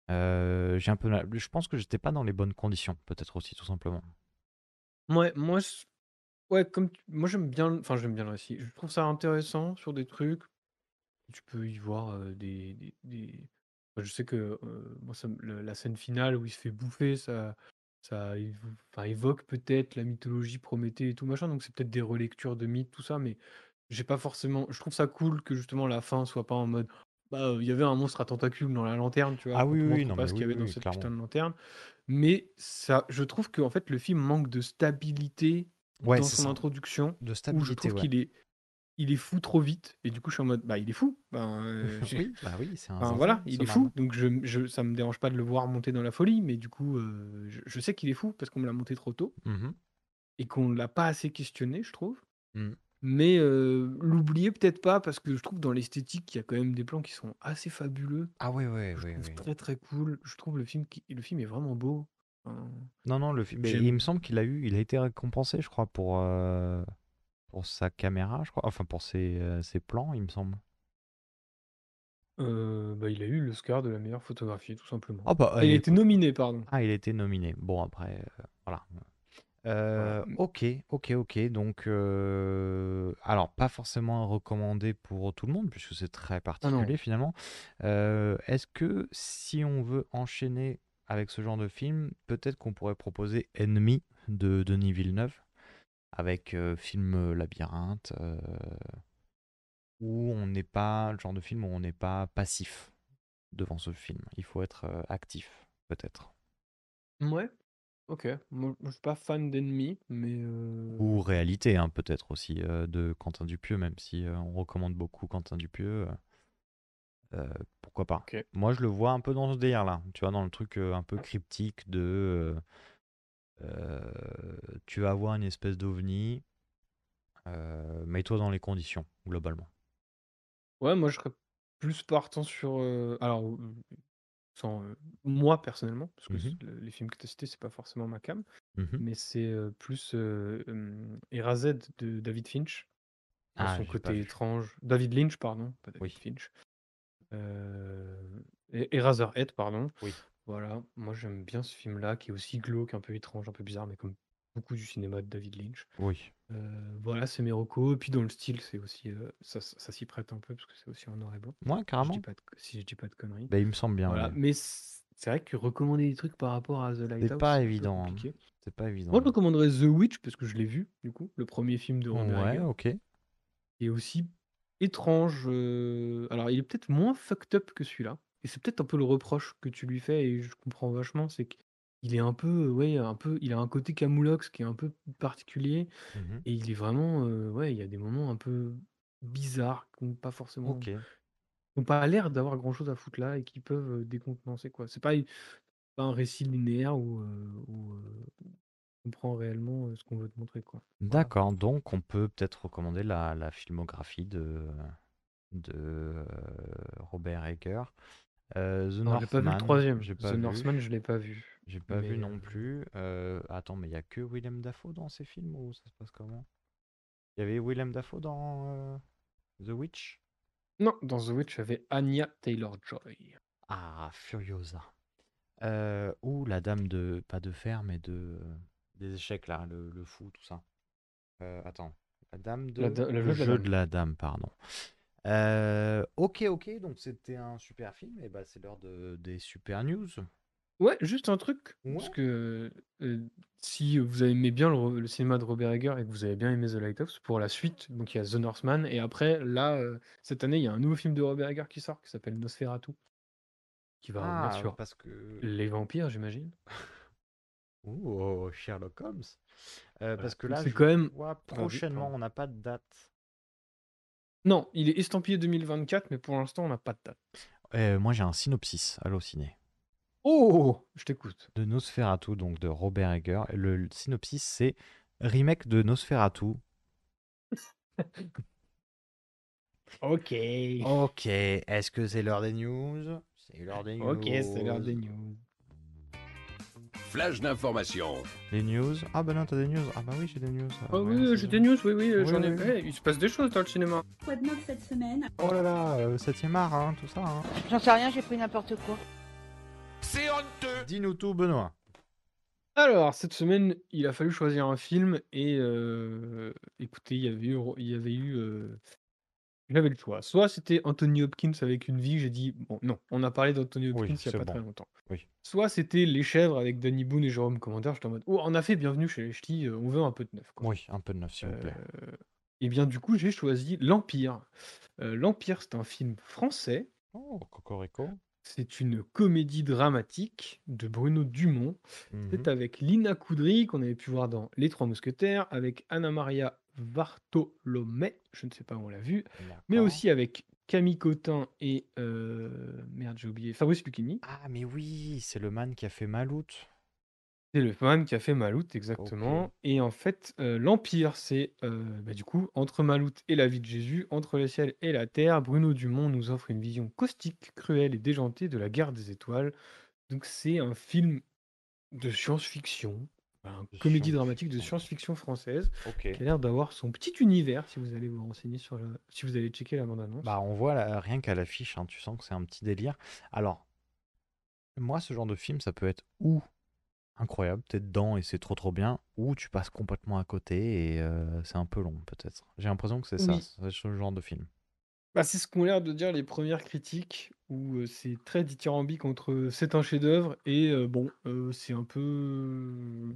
Euh, j'ai un peu, la- je pense que j'étais pas dans les bonnes conditions, peut-être aussi, tout simplement. Ouais, moi, ouais, comme moi j'aime bien, enfin j'aime bien le récit. Je trouve ça intéressant sur des trucs. Tu peux y voir des, je sais que moi, la scène finale où il se fait bouffer, ça, ça enfin, évoque peut-être la mythologie Prométhée et tout machin. Donc c'est peut-être des relectures de mythes, tout ça, mais j'ai pas forcément. Je trouve ça cool que justement la fin soit pas en mode. Bah, euh, il y avait un monstre à tentacules dans la lanterne, tu vois. Ah oui, oui, non, pas mais ce qu'il oui, y avait dans oui, cette clairement. putain de lanterne. Mais ça, je trouve que en fait, le film manque de stabilité Ouais, dans son ça. introduction, De où je stabilité, trouve ouais. qu'il est, il est fou trop vite. Et du coup, je suis en mode, bah, il est fou. Ben, euh, Oui, bah oui, c'est un voilà, il est fou. Donc, je, je, ça me dérange pas de le voir monter dans la folie, mais du coup, euh, je, je sais qu'il est fou parce qu'on me l'a monté trop tôt Mhm. et qu'on l'a pas assez questionné, je trouve. Mm. Mais euh, l'oublier peut-être pas parce que je trouve dans l'esthétique, il y a quand même des plans qui sont assez fabuleux. Ah oui, oui, je oui, trouve oui. très très cool. Je trouve le film, qui, le film est vraiment beau. Enfin, Non, non, le film. mais j'aime. il me semble qu'il a eu, il a été récompensé, je crois, pour, euh, pour sa caméra, je crois. Enfin, pour ses, euh, ses plans, il me semble. Euh, bah, il a eu l'Oscar de la meilleure photographie, tout simplement. Ah bah, Ah, il a été nominé, pardon. Ah, il a été nominé. Bon, après, euh, voilà. Euh, Voilà. ok, ok, ok. Donc, euh, alors, pas forcément recommandé pour tout le monde, puisque c'est très Ah non. particulier finalement. Euh, Est-ce que si on veut enchaîner avec ce genre de film, peut-être qu'on pourrait proposer Ennemi de Denis Villeneuve, avec euh, film labyrinthe, euh, où on n'est pas, le genre de film où on n'est pas passif devant ce film. Il faut être euh, actif, peut-être. Ouais, ok. Moi, je suis pas fan d'Ennemis, mais euh, Ou réalité, hein, peut-être aussi, euh, de Quentin Dupieux, même si euh, on recommande beaucoup Quentin Dupieux. pourquoi pas ok. Moi, je le vois un peu dans ce délire-là, tu vois, dans le truc un peu cryptique de. tu vas avoir une espèce d'ovni, mets-toi dans les conditions, globalement. Ouais, moi je serais plus partant sur. alors, sans moi personnellement, parce que le- les films que tu as cités, c'est pas forcément ma cam, mhm. mais c'est plus euh, hum, Eraserhead de David Finch, dans Ah, son j'ai pas côté vu. étrange. David Lynch, pardon, pas David Oui, Finch. Eraserhead, pardon. oui, Voilà, moi j'aime bien ce film-là, qui est aussi glauque, un peu étrange, un peu bizarre, mais comme beaucoup du cinéma de David Lynch. oui. Euh, voilà, c'est mes recos. Et puis dans le style, c'est aussi, euh, ça, ça- ça s'y prête un peu, parce que c'est aussi en noir et blanc. Je dis carrément. pas de, si je dis pas de conneries. Bah, il me semble bien, Voilà, ouais. mais c'est vrai que recommander des trucs par rapport à The Lighthouse, pas c'est peu évident. hein. C'est pas Moi, je évident. recommanderais The Witch, parce que je l'ai vu, du coup, le premier film de Robert Ouais, ok. est aussi étrange. euh, Alors, il est peut-être moins fucked up que celui-là. Et c'est peut-être un peu le reproche que tu lui fais, et je comprends vachement, c'est qu'il est un peu, ouais, un peu, il a un côté camoulox qui est un peu particulier, Mhm. et il est vraiment, ouais, il y a des moments un peu bizarres, qui pas forcément, Ok. qui n'ont pas l'air d'avoir grand-chose à foutre là, et qui peuvent décontenancer, quoi. C'est pas, pas un récit linéaire où, où, on comprend réellement ce qu'on veut te montrer, quoi. Voilà. D'accord, donc on peut peut-être recommander la, la filmographie de, de Robert Egger. Euh, The Alors, j'ai pas vu le Northman, troisième. j'ai The vu. Northman, je l'ai pas vu. J'ai pas vu Mais non euh, plus. Euh, attends, mais il y a que Willem Dafoe dans ces films ou ça se passe comment? Il y avait Willem Dafoe dans euh, The Witch? non, dans The Witch, il y avait Anya Taylor-Joy. Ah, Furiosa. Euh, ou la dame de, pas de fer, mais de, des échecs là, le, le fou, tout ça. Euh, attends, la dame de, La da- le jeu de la jeu dame. de la dame, pardon. Euh, ok, ok, donc c'était un super film, et bah c'est l'heure de, des super news. Ouais, juste un truc, parce que euh, si vous aimez bien le, cinéma de Robert Egger et que vous avez bien aimé The Lighthouse, pour la suite, donc il y a The Northman, et après, là, euh, cette année, il y a un nouveau film de Robert Egger qui sort, qui s'appelle Nosferatu, qui va revenir Ah, sur parce que les vampires, j'imagine. Ouh, oh, Sherlock Holmes. Euh, parce que là, c'est je quand même vois prochainement, on n'a pas de date. Non, il est estampillé 2024, mais pour l'instant, on n'a pas de date. Euh, moi, j'ai un synopsis, Allociné, Oh! Je t'écoute. de Nosferatu, donc de Robert Egger. Le, le synopsis, c'est remake de Nosferatu. OK. Ok, est-ce que c'est l'heure des news? C'est l'heure des news. OK, c'est l'heure des news. Flash d'information. Les news? Ah bah non, t'as des news Ah bah oui, j'ai des news. Ah Oh ouais, oui, j'ai des news, oui, oui, Oui, j'en ai. oui, oui. Ouais, il se passe des choses dans le cinéma. Quoi de neuf cette semaine? Oh là là, euh, 7ème art, hein, tout ça. Hein. J'en sais rien, j'ai pris n'importe quoi. C'est honteux. Dis-nous tout, Benoît. Alors, cette semaine, il a fallu choisir un film et euh, écoutez, il y avait eu, il y avait eu euh, j'avais le choix. Soit c'était Anthony Hopkins avec une vie, j'ai dit bon non, on a parlé d'Anthony Hopkins Oui, il y a c'est pas bon. très longtemps. Oui. Soit c'était Les Chèvres avec Danny Boone et Jérôme Commander, j'étais en mode oh, en a fait bienvenue chez les Ch'tis, euh, on veut un peu de neuf quoi. Oui, un peu de neuf, s'il vous plaît. Euh, et bien du coup, j'ai choisi L'Empire. Euh, L'Empire, c'est un film français. Oh, Cocorico. C'est une comédie dramatique de Bruno Dumont. C'est Mhm. avec Lina Coudry, qu'on avait pu voir dans Les Trois Mousquetaires, avec Anna Maria Vartolomé, je ne sais pas où on l'a vu, mais aussi avec Camille Cotin et. euh, merde, j'ai oublié. Fabrice Lucchini. Ah, mais oui, c'est le man qui a fait Maloute. C'est le fan qui a fait Maloute, exactement. Et en fait, euh, l'Empire, c'est euh, bah, du coup, entre Maloute et la vie de Jésus, entre le ciel et la terre, Bruno Dumont nous offre une vision caustique, cruelle et déjantée de la guerre des étoiles. Donc, c'est un film de science-fiction, un De comédie dramatique de science-fiction. française, Ok. qui a l'air d'avoir son petit univers, si vous allez vous renseigner sur la... si vous allez checker la bande-annonce. Bah, on voit là, rien qu'à l'affiche, hein, tu sens que c'est un petit délire. Alors, moi, ce genre de film, ça peut être ou incroyable, t'es dedans et c'est trop trop bien, ou tu passes complètement à côté et euh, c'est un peu long, peut-être. J'ai l'impression que c'est ça, Oui. ce genre de film. Bah, c'est ce qu'ont l'air de dire les premières critiques, où euh, c'est très dithyrambique entre euh, c'est un chef-d'œuvre et euh, bon, euh, c'est un peu.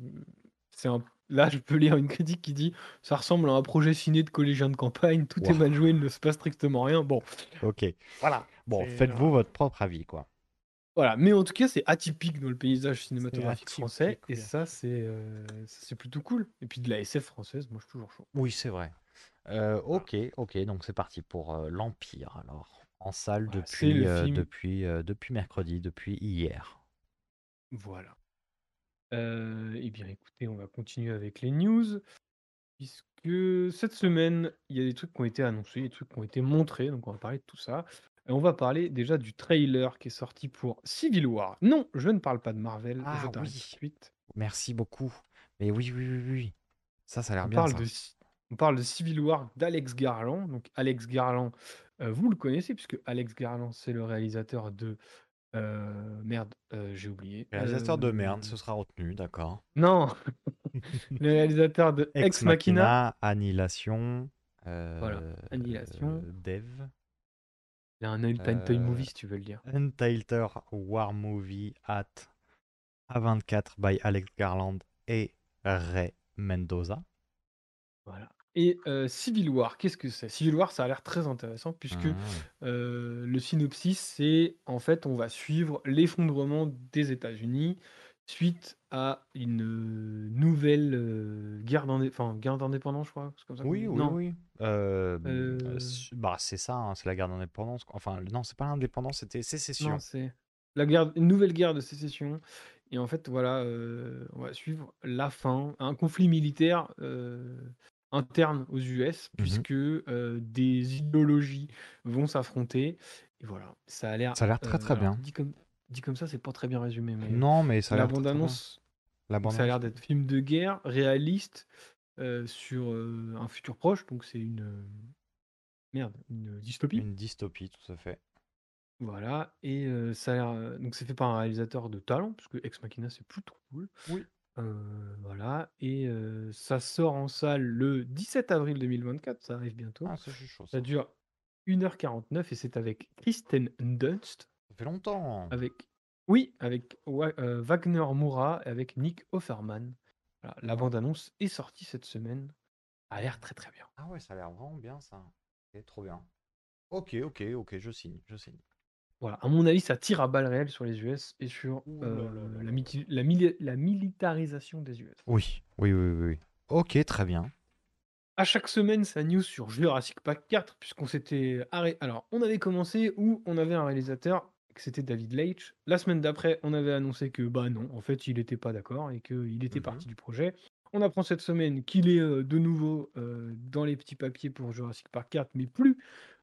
C'est un... Là, je peux lire une critique qui dit ça ressemble à un projet ciné de collégien de campagne, tout est mal joué, il ne se passe strictement rien. Bon, Ok. voilà. Bon, C'est- faites-vous votre propre avis, quoi. Voilà, mais en tout cas, c'est atypique dans le paysage cinématographique atypique, français, et ça, c'est euh, ça, c'est plutôt cool. Et puis de la SF française, moi, je suis toujours chaud. Oui, c'est vrai. Euh, ok, ok, donc c'est parti pour euh, l'Empire, alors. En salle Voilà, c'est depuis, le euh, film- depuis, euh, depuis mercredi, depuis hier. Voilà. Euh, eh bien, écoutez, on va continuer avec les news, puisque cette semaine, il y a des trucs qui ont été annoncés, des trucs qui ont été montrés, donc on va parler de tout ça. Et on va parler déjà du trailer qui est sorti pour Civil War. Non, je ne parle pas de Marvel, Ah t'arrête oui. tout de suite. Merci beaucoup. Mais oui, oui, oui, oui. Ça, ça a l'air On bien, parle, ça. de, Ci- on parle de Civil War d'Alex Garland. Donc Alex Garland, euh, vous le connaissez, puisque Alex Garland, c'est le réalisateur de... euh, merde, euh, j'ai oublié. Réalisateur de merde, ce sera retenu, d'accord. Non, le réalisateur de Ex, Machina. Annihilation. euh, Voilà, Annihilation. Dev. Il y a un Untitled Movie, si tu veux le dire. Untitled War Movie at A24 by Alex Garland et Ray Mendoza. Voilà. Et euh, Civil War, qu'est-ce que c'est? Civil War, ça a l'air très intéressant, puisque Ah. euh, le synopsis, c'est en fait, on va suivre l'effondrement des États-Unis suite à une euh, nouvelle euh, guerre d'indé- enfin, guerre d'indépendance, je crois. c'est comme ça qu'on Oui, dit oui, Non. oui. Euh, Euh, bah, c'est ça, hein, c'est la guerre d'indépendance. quoi. Enfin, non, c'est pas l'indépendance, c'était sécession. C'est la guerre, une nouvelle guerre de sécession. Et en fait, voilà, euh, on va suivre la fin, un conflit militaire euh, interne aux US, Mhm. puisque euh, des idéologies vont s'affronter. Et voilà, ça a l'air. Ça a l'air très, très alors, bien. Dit comme, dit comme ça, c'est pas très bien résumé, mais Non, mais ça a la l'air bien. bande-annonce, La donc ça a l'air d'être film de guerre réaliste euh, sur euh, un futur proche, donc c'est une euh, merde, une dystopie. Une dystopie, tout à fait. Voilà, et ça a donc c'est fait par un réalisateur de talent, parce que Ex Machina, c'est plutôt cool. Oui. Heu, voilà, et heu, ça sort en salle le 17 avril 2024, ça arrive bientôt. Ah, ça, je suis chaud, Ça ça. dure 1h49 et c'est avec Kristen Dunst, Ça fait longtemps. avec oui, avec Wa heu, Wagner Moura et avec Nick Offerman. Voilà, la bande annonce est sortie cette semaine. A l'air très, très bien. Ah ouais, ça a l'air vraiment bien, ça. C'est trop bien. Ok, ok, ok, je signe, je signe. Voilà, à mon avis, ça tire à balles réelles sur les US et sur Ouh là euh, là là la, miti- la mili- la militarisation des US. Oui, oui, oui, oui. oui. Ok, très bien. À chaque semaine, sa news sur Jurassic Park 4, puisqu'on s'était arrêté. Alors, on avait commencé où on avait un réalisateur, que c'était David Leitch. La semaine d'après, on avait annoncé que, bah non, en fait, il n'était pas d'accord et qu'il était Mhm. parti du projet. On apprend cette semaine qu'il est euh, de nouveau euh, dans les petits papiers pour Jurassic Park 4, mais plus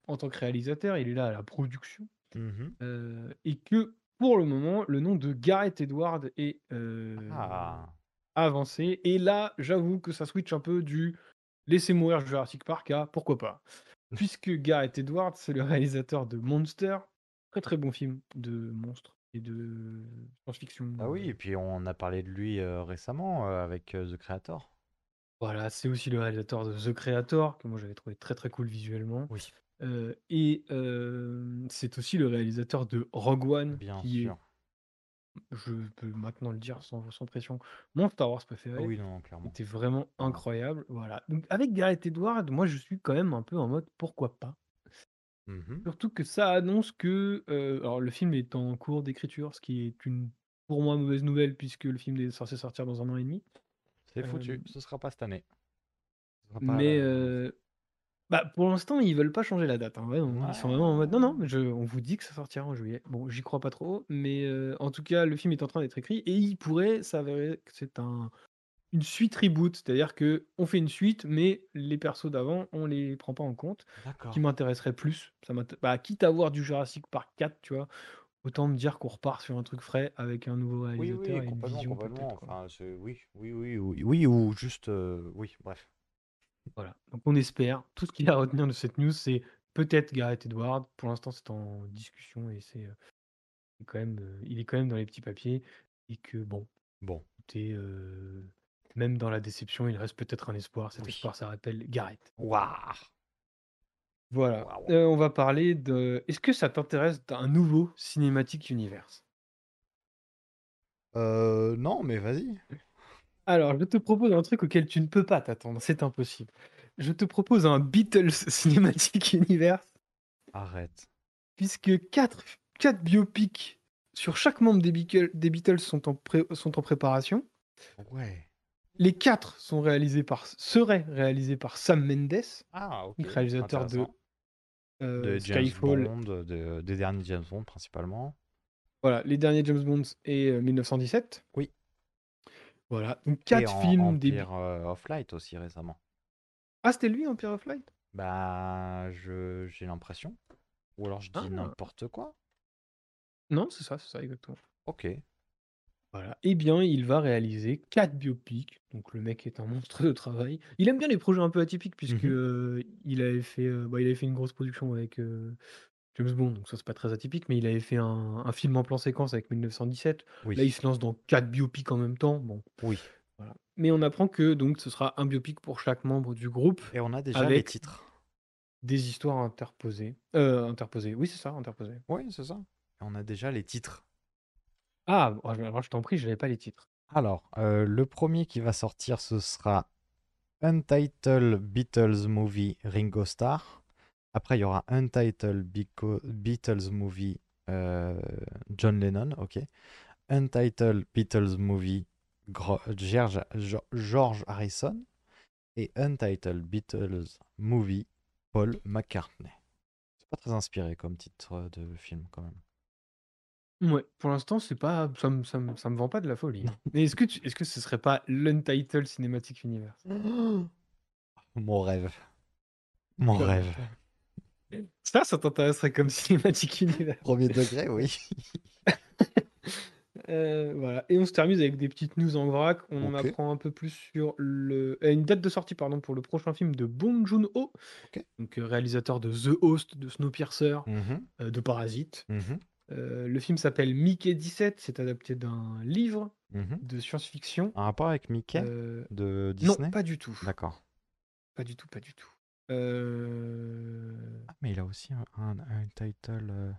en tant que réalisateur, il est là à la production. Mhm. Euh, et que, pour le moment, le nom de Gareth Edward est euh, Ah, avancé. Et là, j'avoue que ça switch un peu du laisser mourir Jurassic Park à pourquoi pas. Puisque Gareth Edwards, c'est le réalisateur de Monster, très très bon film de monstres et de science-fiction. ah oui, euh, et puis on a parlé de lui euh, récemment euh, avec euh, The Creator. Voilà, c'est aussi le réalisateur de The Creator, que moi j'avais trouvé très très cool visuellement. Oui, Euh, et euh, c'est aussi le réalisateur de Rogue One, bien qui sûr. est, je peux maintenant le dire sans, sans pression, mon Star Wars préféré. oui, non, clairement. C'était vraiment Voilà. incroyable. Voilà. Donc avec Gareth Edwards, moi je suis quand même un peu en mode pourquoi pas. Mhm. Surtout que ça annonce que euh, alors le film est en cours d'écriture, ce qui est une pour moi mauvaise nouvelle puisque le film est censé sortir dans un an et demi. C'est foutu, ce sera pas cette année. Ce sera pas mais bah, pour l'instant ils veulent pas changer la date. hein. Vraiment, Ils sont vraiment en mode non non, je, on vous dit que ça sortira en juillet. Bon, j'y crois pas trop, mais euh, en tout cas le film est en train d'être écrit et il pourrait s'avérer que c'est un une suite reboot, c'est-à-dire que on fait une suite, mais les persos d'avant, on les prend pas en compte. D'accord. qui m'intéresserait plus, ça m'int- bah, quitte à voir du Jurassic Park 4, tu vois, autant me dire qu'on repart sur un truc frais avec un nouveau Oui, réalisateur oui, et une complètement, vision complètement. peut-être. quoi. Enfin, c'est- oui, oui, oui, oui, oui, ou juste, euh, oui, bref. Voilà. Donc on espère. Tout ce qu'il y a à retenir de cette news, c'est peut-être Gareth Edwards. Pour l'instant, c'est en discussion et c'est euh, c'est quand même, euh, il est quand même dans les petits papiers et que bon, Bon, écoutez, euh, même dans la déception, il reste peut-être un espoir. Cet Oui. espoir, ça rappelle Gareth. waouh. Voilà. Waouh. Euh, on va parler de. Est-ce que ça t'intéresse d'un nouveau Cinematic Universe? Euh, non, mais vas-y. Alors, je te propose un truc auquel tu ne peux pas t'attendre. C'est impossible. Je te propose un Beatles Cinematic Universe, Arrête. puisque quatre, quatre biopics sur chaque membre des, Beatles sont en, pré- sont en préparation. Ouais. Les quatre sont réalisés par, seraient réalisés par Sam Mendes, Ah, réalisateur de, euh, de James Skyfall, Bond, de- des derniers James Bond principalement. voilà, les derniers James Bond et euh, 1917. Oui. Voilà, donc Et quatre en films des... Empire euh, of Light aussi récemment. Ah, c'était lui, Empire of Light? Bah, je j'ai l'impression. Ou alors je dis Ah. n'importe quoi. Non, c'est ça, c'est ça, exactement. Ok. Voilà. Eh bien, il va réaliser quatre biopics. Donc, le mec est un monstre de travail. Il aime bien les projets un peu atypiques, puisque Mhm. euh, il, avait fait, euh, bah, il avait fait une grosse production avec euh, James Bond, donc ça, c'est pas très atypique, mais il avait fait un, un film en plan séquence avec 1917. Oui. Là, il se lance dans quatre biopics en même temps. Bon, Oui. voilà. Mais on apprend que donc ce sera un biopic pour chaque membre du groupe, Et on a déjà les avec titres. des histoires interposées. Euh, interposées, oui, c'est ça, interposées. Oui, c'est ça. Et on a déjà les titres. Ah, bon, alors je t'en prie, je n'avais pas les titres. Alors, euh, le premier qui va sortir, ce sera Untitled Beatles Movie Ringo Starr. Après, il y aura Untitled Beatles Movie euh, John Lennon, ok. Untitled Beatles Movie Gro- George, Harrison. Et Untitled Beatles Movie Paul McCartney. C'est pas très inspiré comme titre de film, quand même. Ouais, pour l'instant, c'est pas, ça me, ça me, ça me vend pas de la folie. Mais est-ce que, tu- est-ce que ce serait pas l'Untitled Cinematic Universe? Mon rêve. Mon rêve. Ça, ça t'intéresserait comme Cinematic Universe. Premier degré, oui. Euh, voilà. Et on se termine avec des petites news en vrac. On en apprend un peu plus sur le... une date de sortie pardon, pour le prochain film de Bong Joon-ho, Ok. donc euh, réalisateur de The Host, de Snowpiercer, Mhm, euh, de Parasite. mhm, Euh, le film s'appelle Mickey 17, c'est adapté d'un livre mhm. de science-fiction. Un rapport avec Mickey de non, Disney? pas du tout. D'accord. Pas du tout, pas du tout. Euh, Ah, mais il a aussi un, un- un title. euh,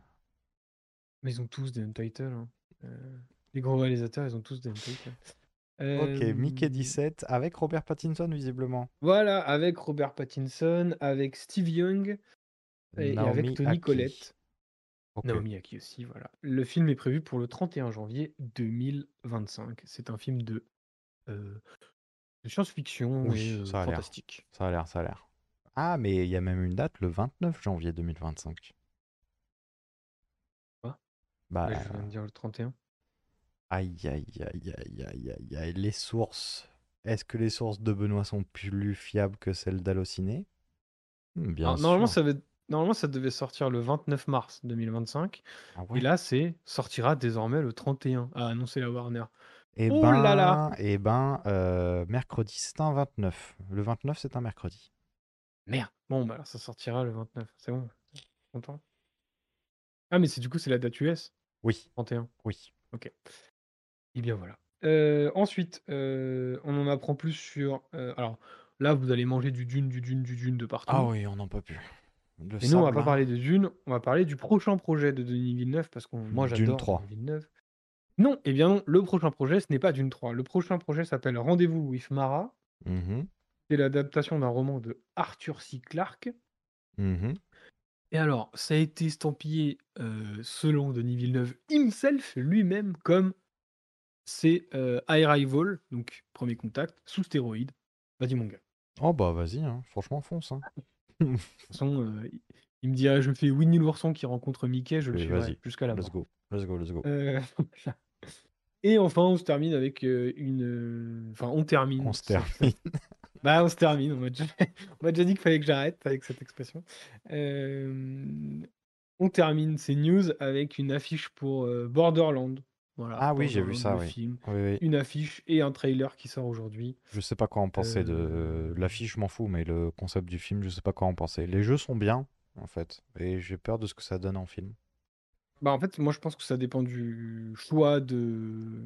Mais ils ont tous des untitled. hein. Euh, Les gros réalisateurs, ils ont tous des untitled. Ok, Mickey Euh, 17 avec Robert Pattinson, visiblement. Voilà, avec Robert Pattinson, avec Steve Young et, et Naomi avec Tony Aki. Collette. Ok. Naomi Aki aussi, voilà. Le film est prévu pour le 31 janvier 2025. C'est un film de, euh, de science-fiction Oui, et euh, ça a l'air. fantastique. Ça a l'air, ça a l'air. Ah, mais il y a même une date, le 29 janvier 2025. Quoi? Bah, Ouais, je viens de dire le 31. aïe, aïe, aïe, aïe, aïe, aïe, aïe. Les sources. Est-ce que les sources de Benoît sont plus fiables que celles d'Allociné? Hmm, Bien Alors, normalement, sûr. ça va- normalement, ça devait sortir le 29 mars 2025. Ah Et ouais. là, c'est sortira désormais le 31, a annoncé la Warner. Eh Oh là là ben, eh ben, euh, mercredi, c'est un 29. Le 29, c'est un mercredi. Merde. Bon, bah alors ça sortira le 29. C'est bon. Content. Ah, mais c'est du coup, c'est la date US, Oui, 31. oui. Ok. Eh bien voilà. Euh, ensuite, euh, on en apprend plus sur. euh, alors là, vous allez manger du dune, du dune, du dune de partout. Ah oui, on n'en peut plus. Le Et nous, on va sable, pas là. parler de Dune, on va parler du prochain projet de Denis Villeneuve parce que moi Dune j'adore 3. Denis Villeneuve. Non, eh bien non, le prochain projet, ce n'est pas Dune 3. Le prochain projet s'appelle Rendez-vous with Mara. Mhm, C'est l'adaptation d'un roman de Arthur C. Clarke. mhm. Et alors, ça a été estampillé, euh, selon Denis Villeneuve himself, lui-même, comme c'est euh, Arrival, donc premier contact, sous stéroïdes. Vas-y mon gars. Oh bah vas-y, hein. Franchement, fonce. hein. De toute façon, euh, il- me dirait, je fais Winnie l'ourson qui rencontre Mickey, je le Oui, suivrai jusqu'à la Let's mort. go, let's go, let's go. Euh. Et enfin, on se termine avec une. Enfin, on termine. On se termine. Bah, on se termine. On m'a déjà, on m'a déjà dit qu'il fallait que j'arrête avec cette expression. Euh, On termine ces news avec une affiche pour euh, Borderland. Voilà, Ah oui, j'ai vu ça, le oui. film. Oui, oui. Une affiche et un trailer qui sort aujourd'hui. Je sais pas quoi en penser de l'affiche, je m'en fous, mais le concept du film, je sais pas quoi en penser. Les jeux sont bien, en fait, et j'ai peur de ce que ça donne en film. Bah, en fait, moi, je pense que ça dépend du choix de.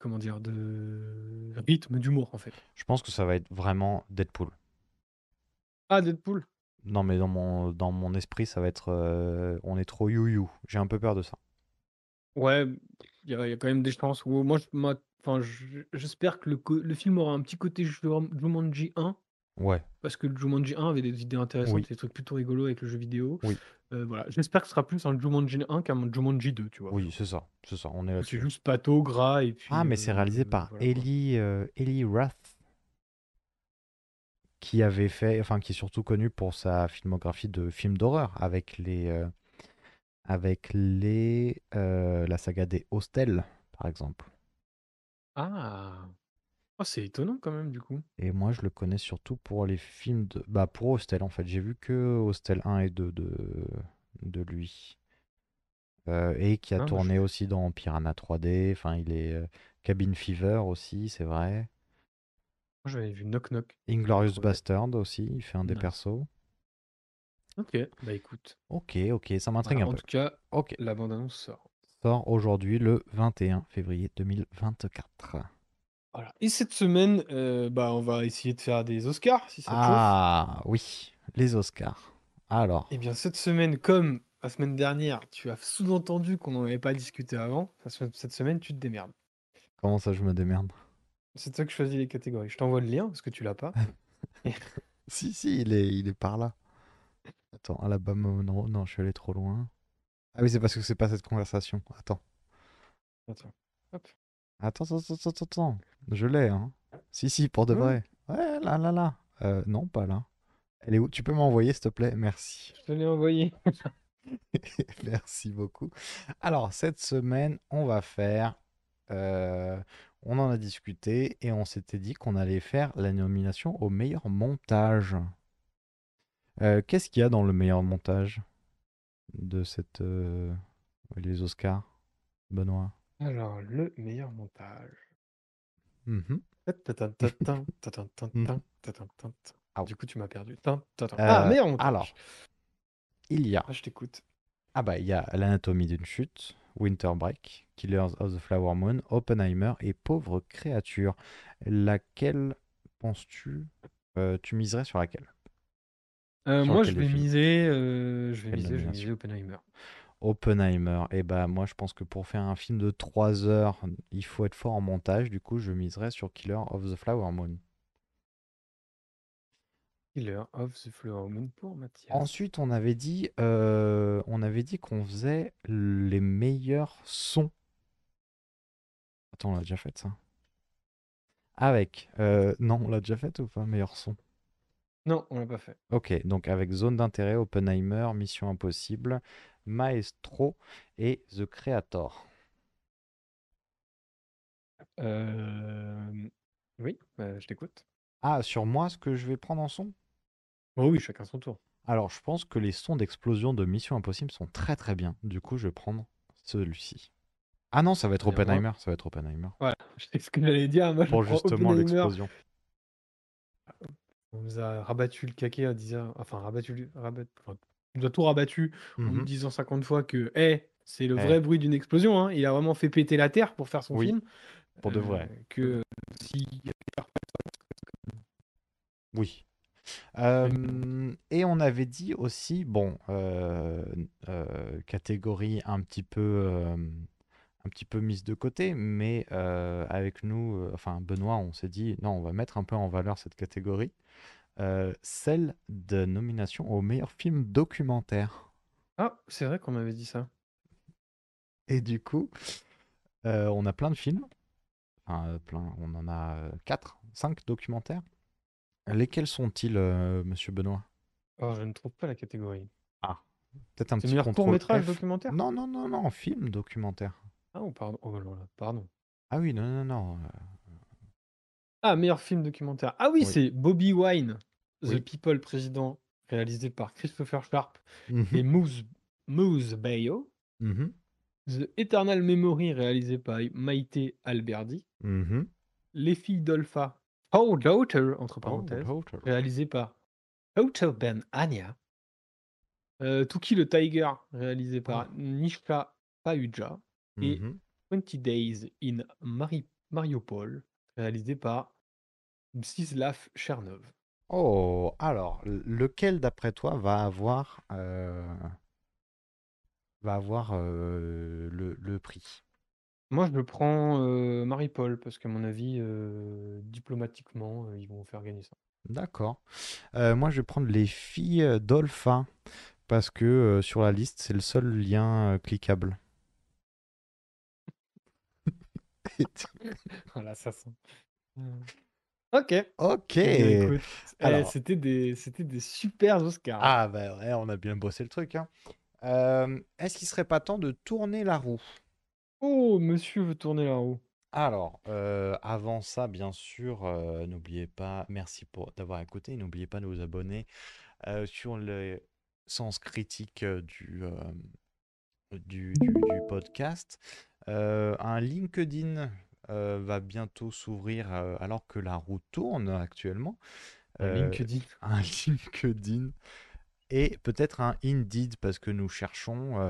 Comment dire De rythme d'humour, en fait. Je pense que ça va être vraiment Deadpool. Ah, Deadpool? Non, mais dans mon, dans mon esprit, ça va être. euh, on est trop you-you. J'ai un peu peur de ça. Ouais, il y, a il y a quand même des chances. où moi, je- enfin, je- j'espère que le, co- le film aura un petit côté Jum- Jumanji 1, Ouais, parce que le Jumanji 1 avait des idées intéressantes, Oui. des trucs plutôt rigolos avec le jeu vidéo. Oui. Euh, voilà, j'espère que ce sera plus un Jumanji 1 qu'un Jumanji 2, tu vois. oui, c'est ça. C'est ça, on est C'est juste pato, gras, et puis. Ah, mais c'est réalisé euh, par voilà. Ellie, euh, Ellie qui avait fait, enfin, qui est surtout connu pour sa filmographie de films d'horreur avec les, avec les, la saga des Hostels, par exemple. Ah, Oh, c'est étonnant quand même, du coup. Et moi, je le connais surtout pour les films de, bah, pour Hostel en fait. J'ai vu que Hostel 1 et 2 de, de lui. Euh, et qui a Ah, moi, tourné aussi dans Piranha 3D. Enfin, il est euh, Cabin Fever aussi, c'est vrai. Moi, j'avais vu Knock Knock. Inglorious. Bastard aussi, il fait un des persos. Ok, bah écoute. Ok, ok, ça m'intrigue Voilà, un en peu. tout cas, Ok, la bande-annonce sort. sort aujourd'hui le 21 février 2024. Voilà. Et cette semaine, euh, bah, on va essayer de faire des Oscars, si ça te chauffe. Ah oui, les Oscars. Alors, Eh bien, cette semaine, comme la semaine dernière, tu as sous-entendu qu'on n'en avait pas discuté avant, cette se- cette semaine, tu te démerdes. comment ça je me démerde? C'est toi qui choisis les catégories. Je t'envoie le lien parce que tu l'as pas. Si, si, il est, il est par là. Attends, Alabama, non, non, je suis allé trop loin. Ah oui, c'est parce que c'est pas cette conversation. Attends. Attends. Hop. Attends, attends, attends, attends, attends. Je l'ai, hein. Si, si, pour de Ouais. vrai. Ouais, là, là, là. Euh, non, pas là. Elle est où? Tu peux m'envoyer, s'il te plaît? Merci. Je te l'ai envoyé. Merci beaucoup. Alors, cette semaine, on va faire. euh, on en a discuté et on s'était dit qu'on allait faire la nomination au meilleur montage. Euh, Qu'est-ce qu'il y a dans le meilleur montage de cette. les Oscars, Benoît? Alors, le meilleur montage. Ah. Du coup, tu m'as perdu. Ta-ta. Euh, Ah, meilleur montage. alors. Il y a. Ah, je t'écoute. Ah bah, il y a L'anatomie d'une chute, Winter Break, Killers of the Flower Moon, Oppenheimer et Pauvre créature. Laquelle penses-tu euh, Tu miserais sur laquelle? Euh, Sur moi, lequel je des vais films? miser, euh, je vais Quelle miser, je vais nomination? miser Oppenheimer. Oppenheimer. Et bah moi je pense que pour faire un film de 3 heures, il faut être fort en montage. Du coup, je miserais sur Killer of the Flower Moon. Killer of the Flower Moon pour Mathias. Ensuite, on avait dit, euh, on avait dit qu'on faisait les meilleurs sons. Attends, on l'a déjà fait ça. Avec, euh, non, on l'a déjà fait ou pas, meilleur son? Non, on l'a pas fait. Ok, donc avec Zone d'intérêt, Oppenheimer, Mission Impossible, Maestro et The Creator. Euh, Oui, bah, je t'écoute. Ah, sur moi, ce que je vais prendre en son? Oh oui, chacun son tour. Alors, je pense que les sons d'explosion de Mission Impossible sont très très bien. Du coup, je vais prendre celui-ci. Ah non, ça va être Oppenheimer, ça va être Oppenheimer. Voilà, c'est ce que j'allais dire. Moi, Pour justement l'explosion. On nous a rabattu le caquet en disant, enfin rabattu, le- rabat- enfin, on nous a tout rabattu en nous Mhm. disant 50 fois que, eh, c'est le Eh. vrai bruit d'une explosion. hein. Il a vraiment fait péter la terre pour faire son Oui, film. pour de Euh, vrai. que euh, si Oui. Euh, et on avait dit aussi, bon, euh, euh, catégorie un petit peu, euh, un petit peu mise de côté, mais euh, avec nous, euh, enfin Benoît, on s'est dit, non, on va mettre un peu en valeur cette catégorie, euh, celle de nomination au meilleur film documentaire. Ah, c'est vrai qu'on m'avait dit ça. Et du coup, on a plein de films, enfin plein, on en a euh, quatre, cinq documentaires. Lesquels sont-ils, Monsieur Benoît? Oh, je ne trouve pas la catégorie. Ah, peut-être un petit court-métrage F. documentaire? Non, non, non, non, film documentaire. Ah, oh, pardon. Oh, là là, pardon. Ah oui, non, non, non. euh, Ah, meilleur film documentaire. Ah oui, Oui. c'est Bobby Wine, The Oui. People Président, réalisé par Christopher Sharp mhm, et Moose, Moose Bayo. mhm, The Eternal Memory, réalisé par Maïté Alberdi. mhm. Les filles d'Olpha, Oh Daughter, entre Oh, parenthèses, Daughter. réalisé par Otto Ben Anya. Euh, To Kill a Tiger, réalisé par Nishka Pahuja. Et Mhm. 20 Days in Mari- Mariupol, réalisé par Mstislav Chernov. Oh, alors, l- lequel d'après toi va avoir, euh, va avoir euh, le, le prix? Moi, je le prends euh, Mariupol, parce qu'à mon avis, euh, diplomatiquement, euh, ils vont faire gagner ça. D'accord. Euh, moi, je vais prendre les filles d'Olpha parce que euh, sur la liste, c'est le seul lien euh, cliquable. Et tu- Voilà, ça sent. Ok. Ok. Eh eh, Alors. c'était des, c'était des super Oscars. Ah, bah ouais, on a bien bossé le truc. hein. Euh, est-ce qu'il serait pas temps de tourner la roue? Oh, monsieur veut tourner la roue. Alors, euh, avant ça, bien sûr, euh, n'oubliez pas, merci pour d'avoir écouté, n'oubliez pas de vous abonner euh, sur le sens critique du, du, du- du podcast. Euh, un LinkedIn euh, va bientôt s'ouvrir euh, alors que la roue tourne actuellement. Un LinkedIn. un LinkedIn et peut-être un Indeed parce que nous cherchons,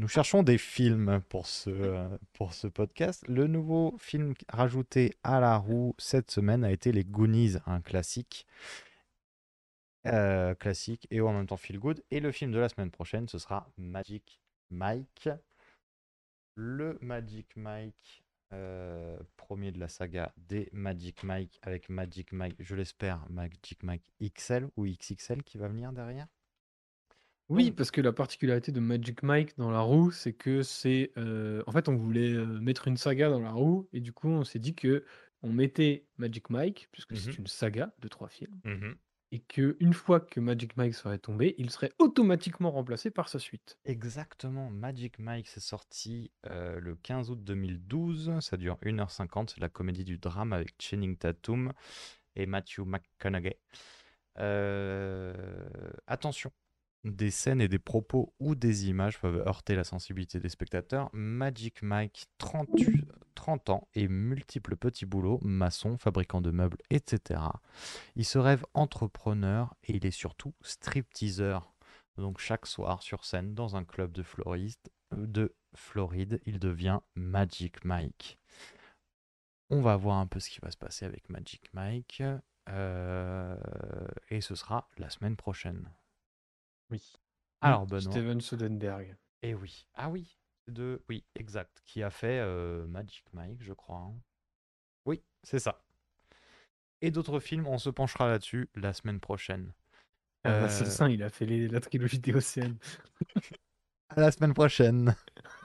nous cherchons des films pour ce, pour ce podcast. Le nouveau film rajouté à la roue cette semaine a été Les Goonies, un classique. Classique et en même temps feel good. Et le film de la semaine prochaine, ce sera Magic Mike. Le Magic Mike, euh, premier de la saga des Magic Mike, avec Magic Mike, je l'espère, Magic Mike XL ou XXL qui va venir derrière? Oui, parce que la particularité de Magic Mike dans la roue, c'est que c'est. euh, en fait, on voulait euh, mettre une saga dans la roue, et du coup, on s'est dit que on mettait Magic Mike, puisque c'est Mhm. une saga de trois films, et que une fois que Magic Mike serait tombé, il serait automatiquement remplacé par sa suite. Exactement, Magic Mike, c'est sorti euh, le 15 août 2012, ça dure 1h50, c'est la comédie du drame avec Channing Tatum et Matthew McConaughey. Euh, attention, des scènes et des propos ou des images peuvent heurter la sensibilité des spectateurs. Magic Mike, 30, 30 ans et multiples petits boulots, maçon, fabricant de meubles, etc. Il se rêve entrepreneur et il est surtout stripteaseur. Donc chaque soir sur scène dans un club de de Floride, il devient Magic Mike. On va voir un peu ce qui va se passer avec Magic Mike. euh, et ce sera la semaine prochaine. Oui. Alors Benoît. Steven Soderbergh. Et oui. Ah oui. De... Oui, exact. Qui a fait euh, Magic Mike, je crois. hein. Oui, c'est ça. et d'autres films. On se penchera là-dessus la semaine prochaine. Ah, Euh, L'assassin, il a fait les- la trilogie des océans. À la semaine prochaine.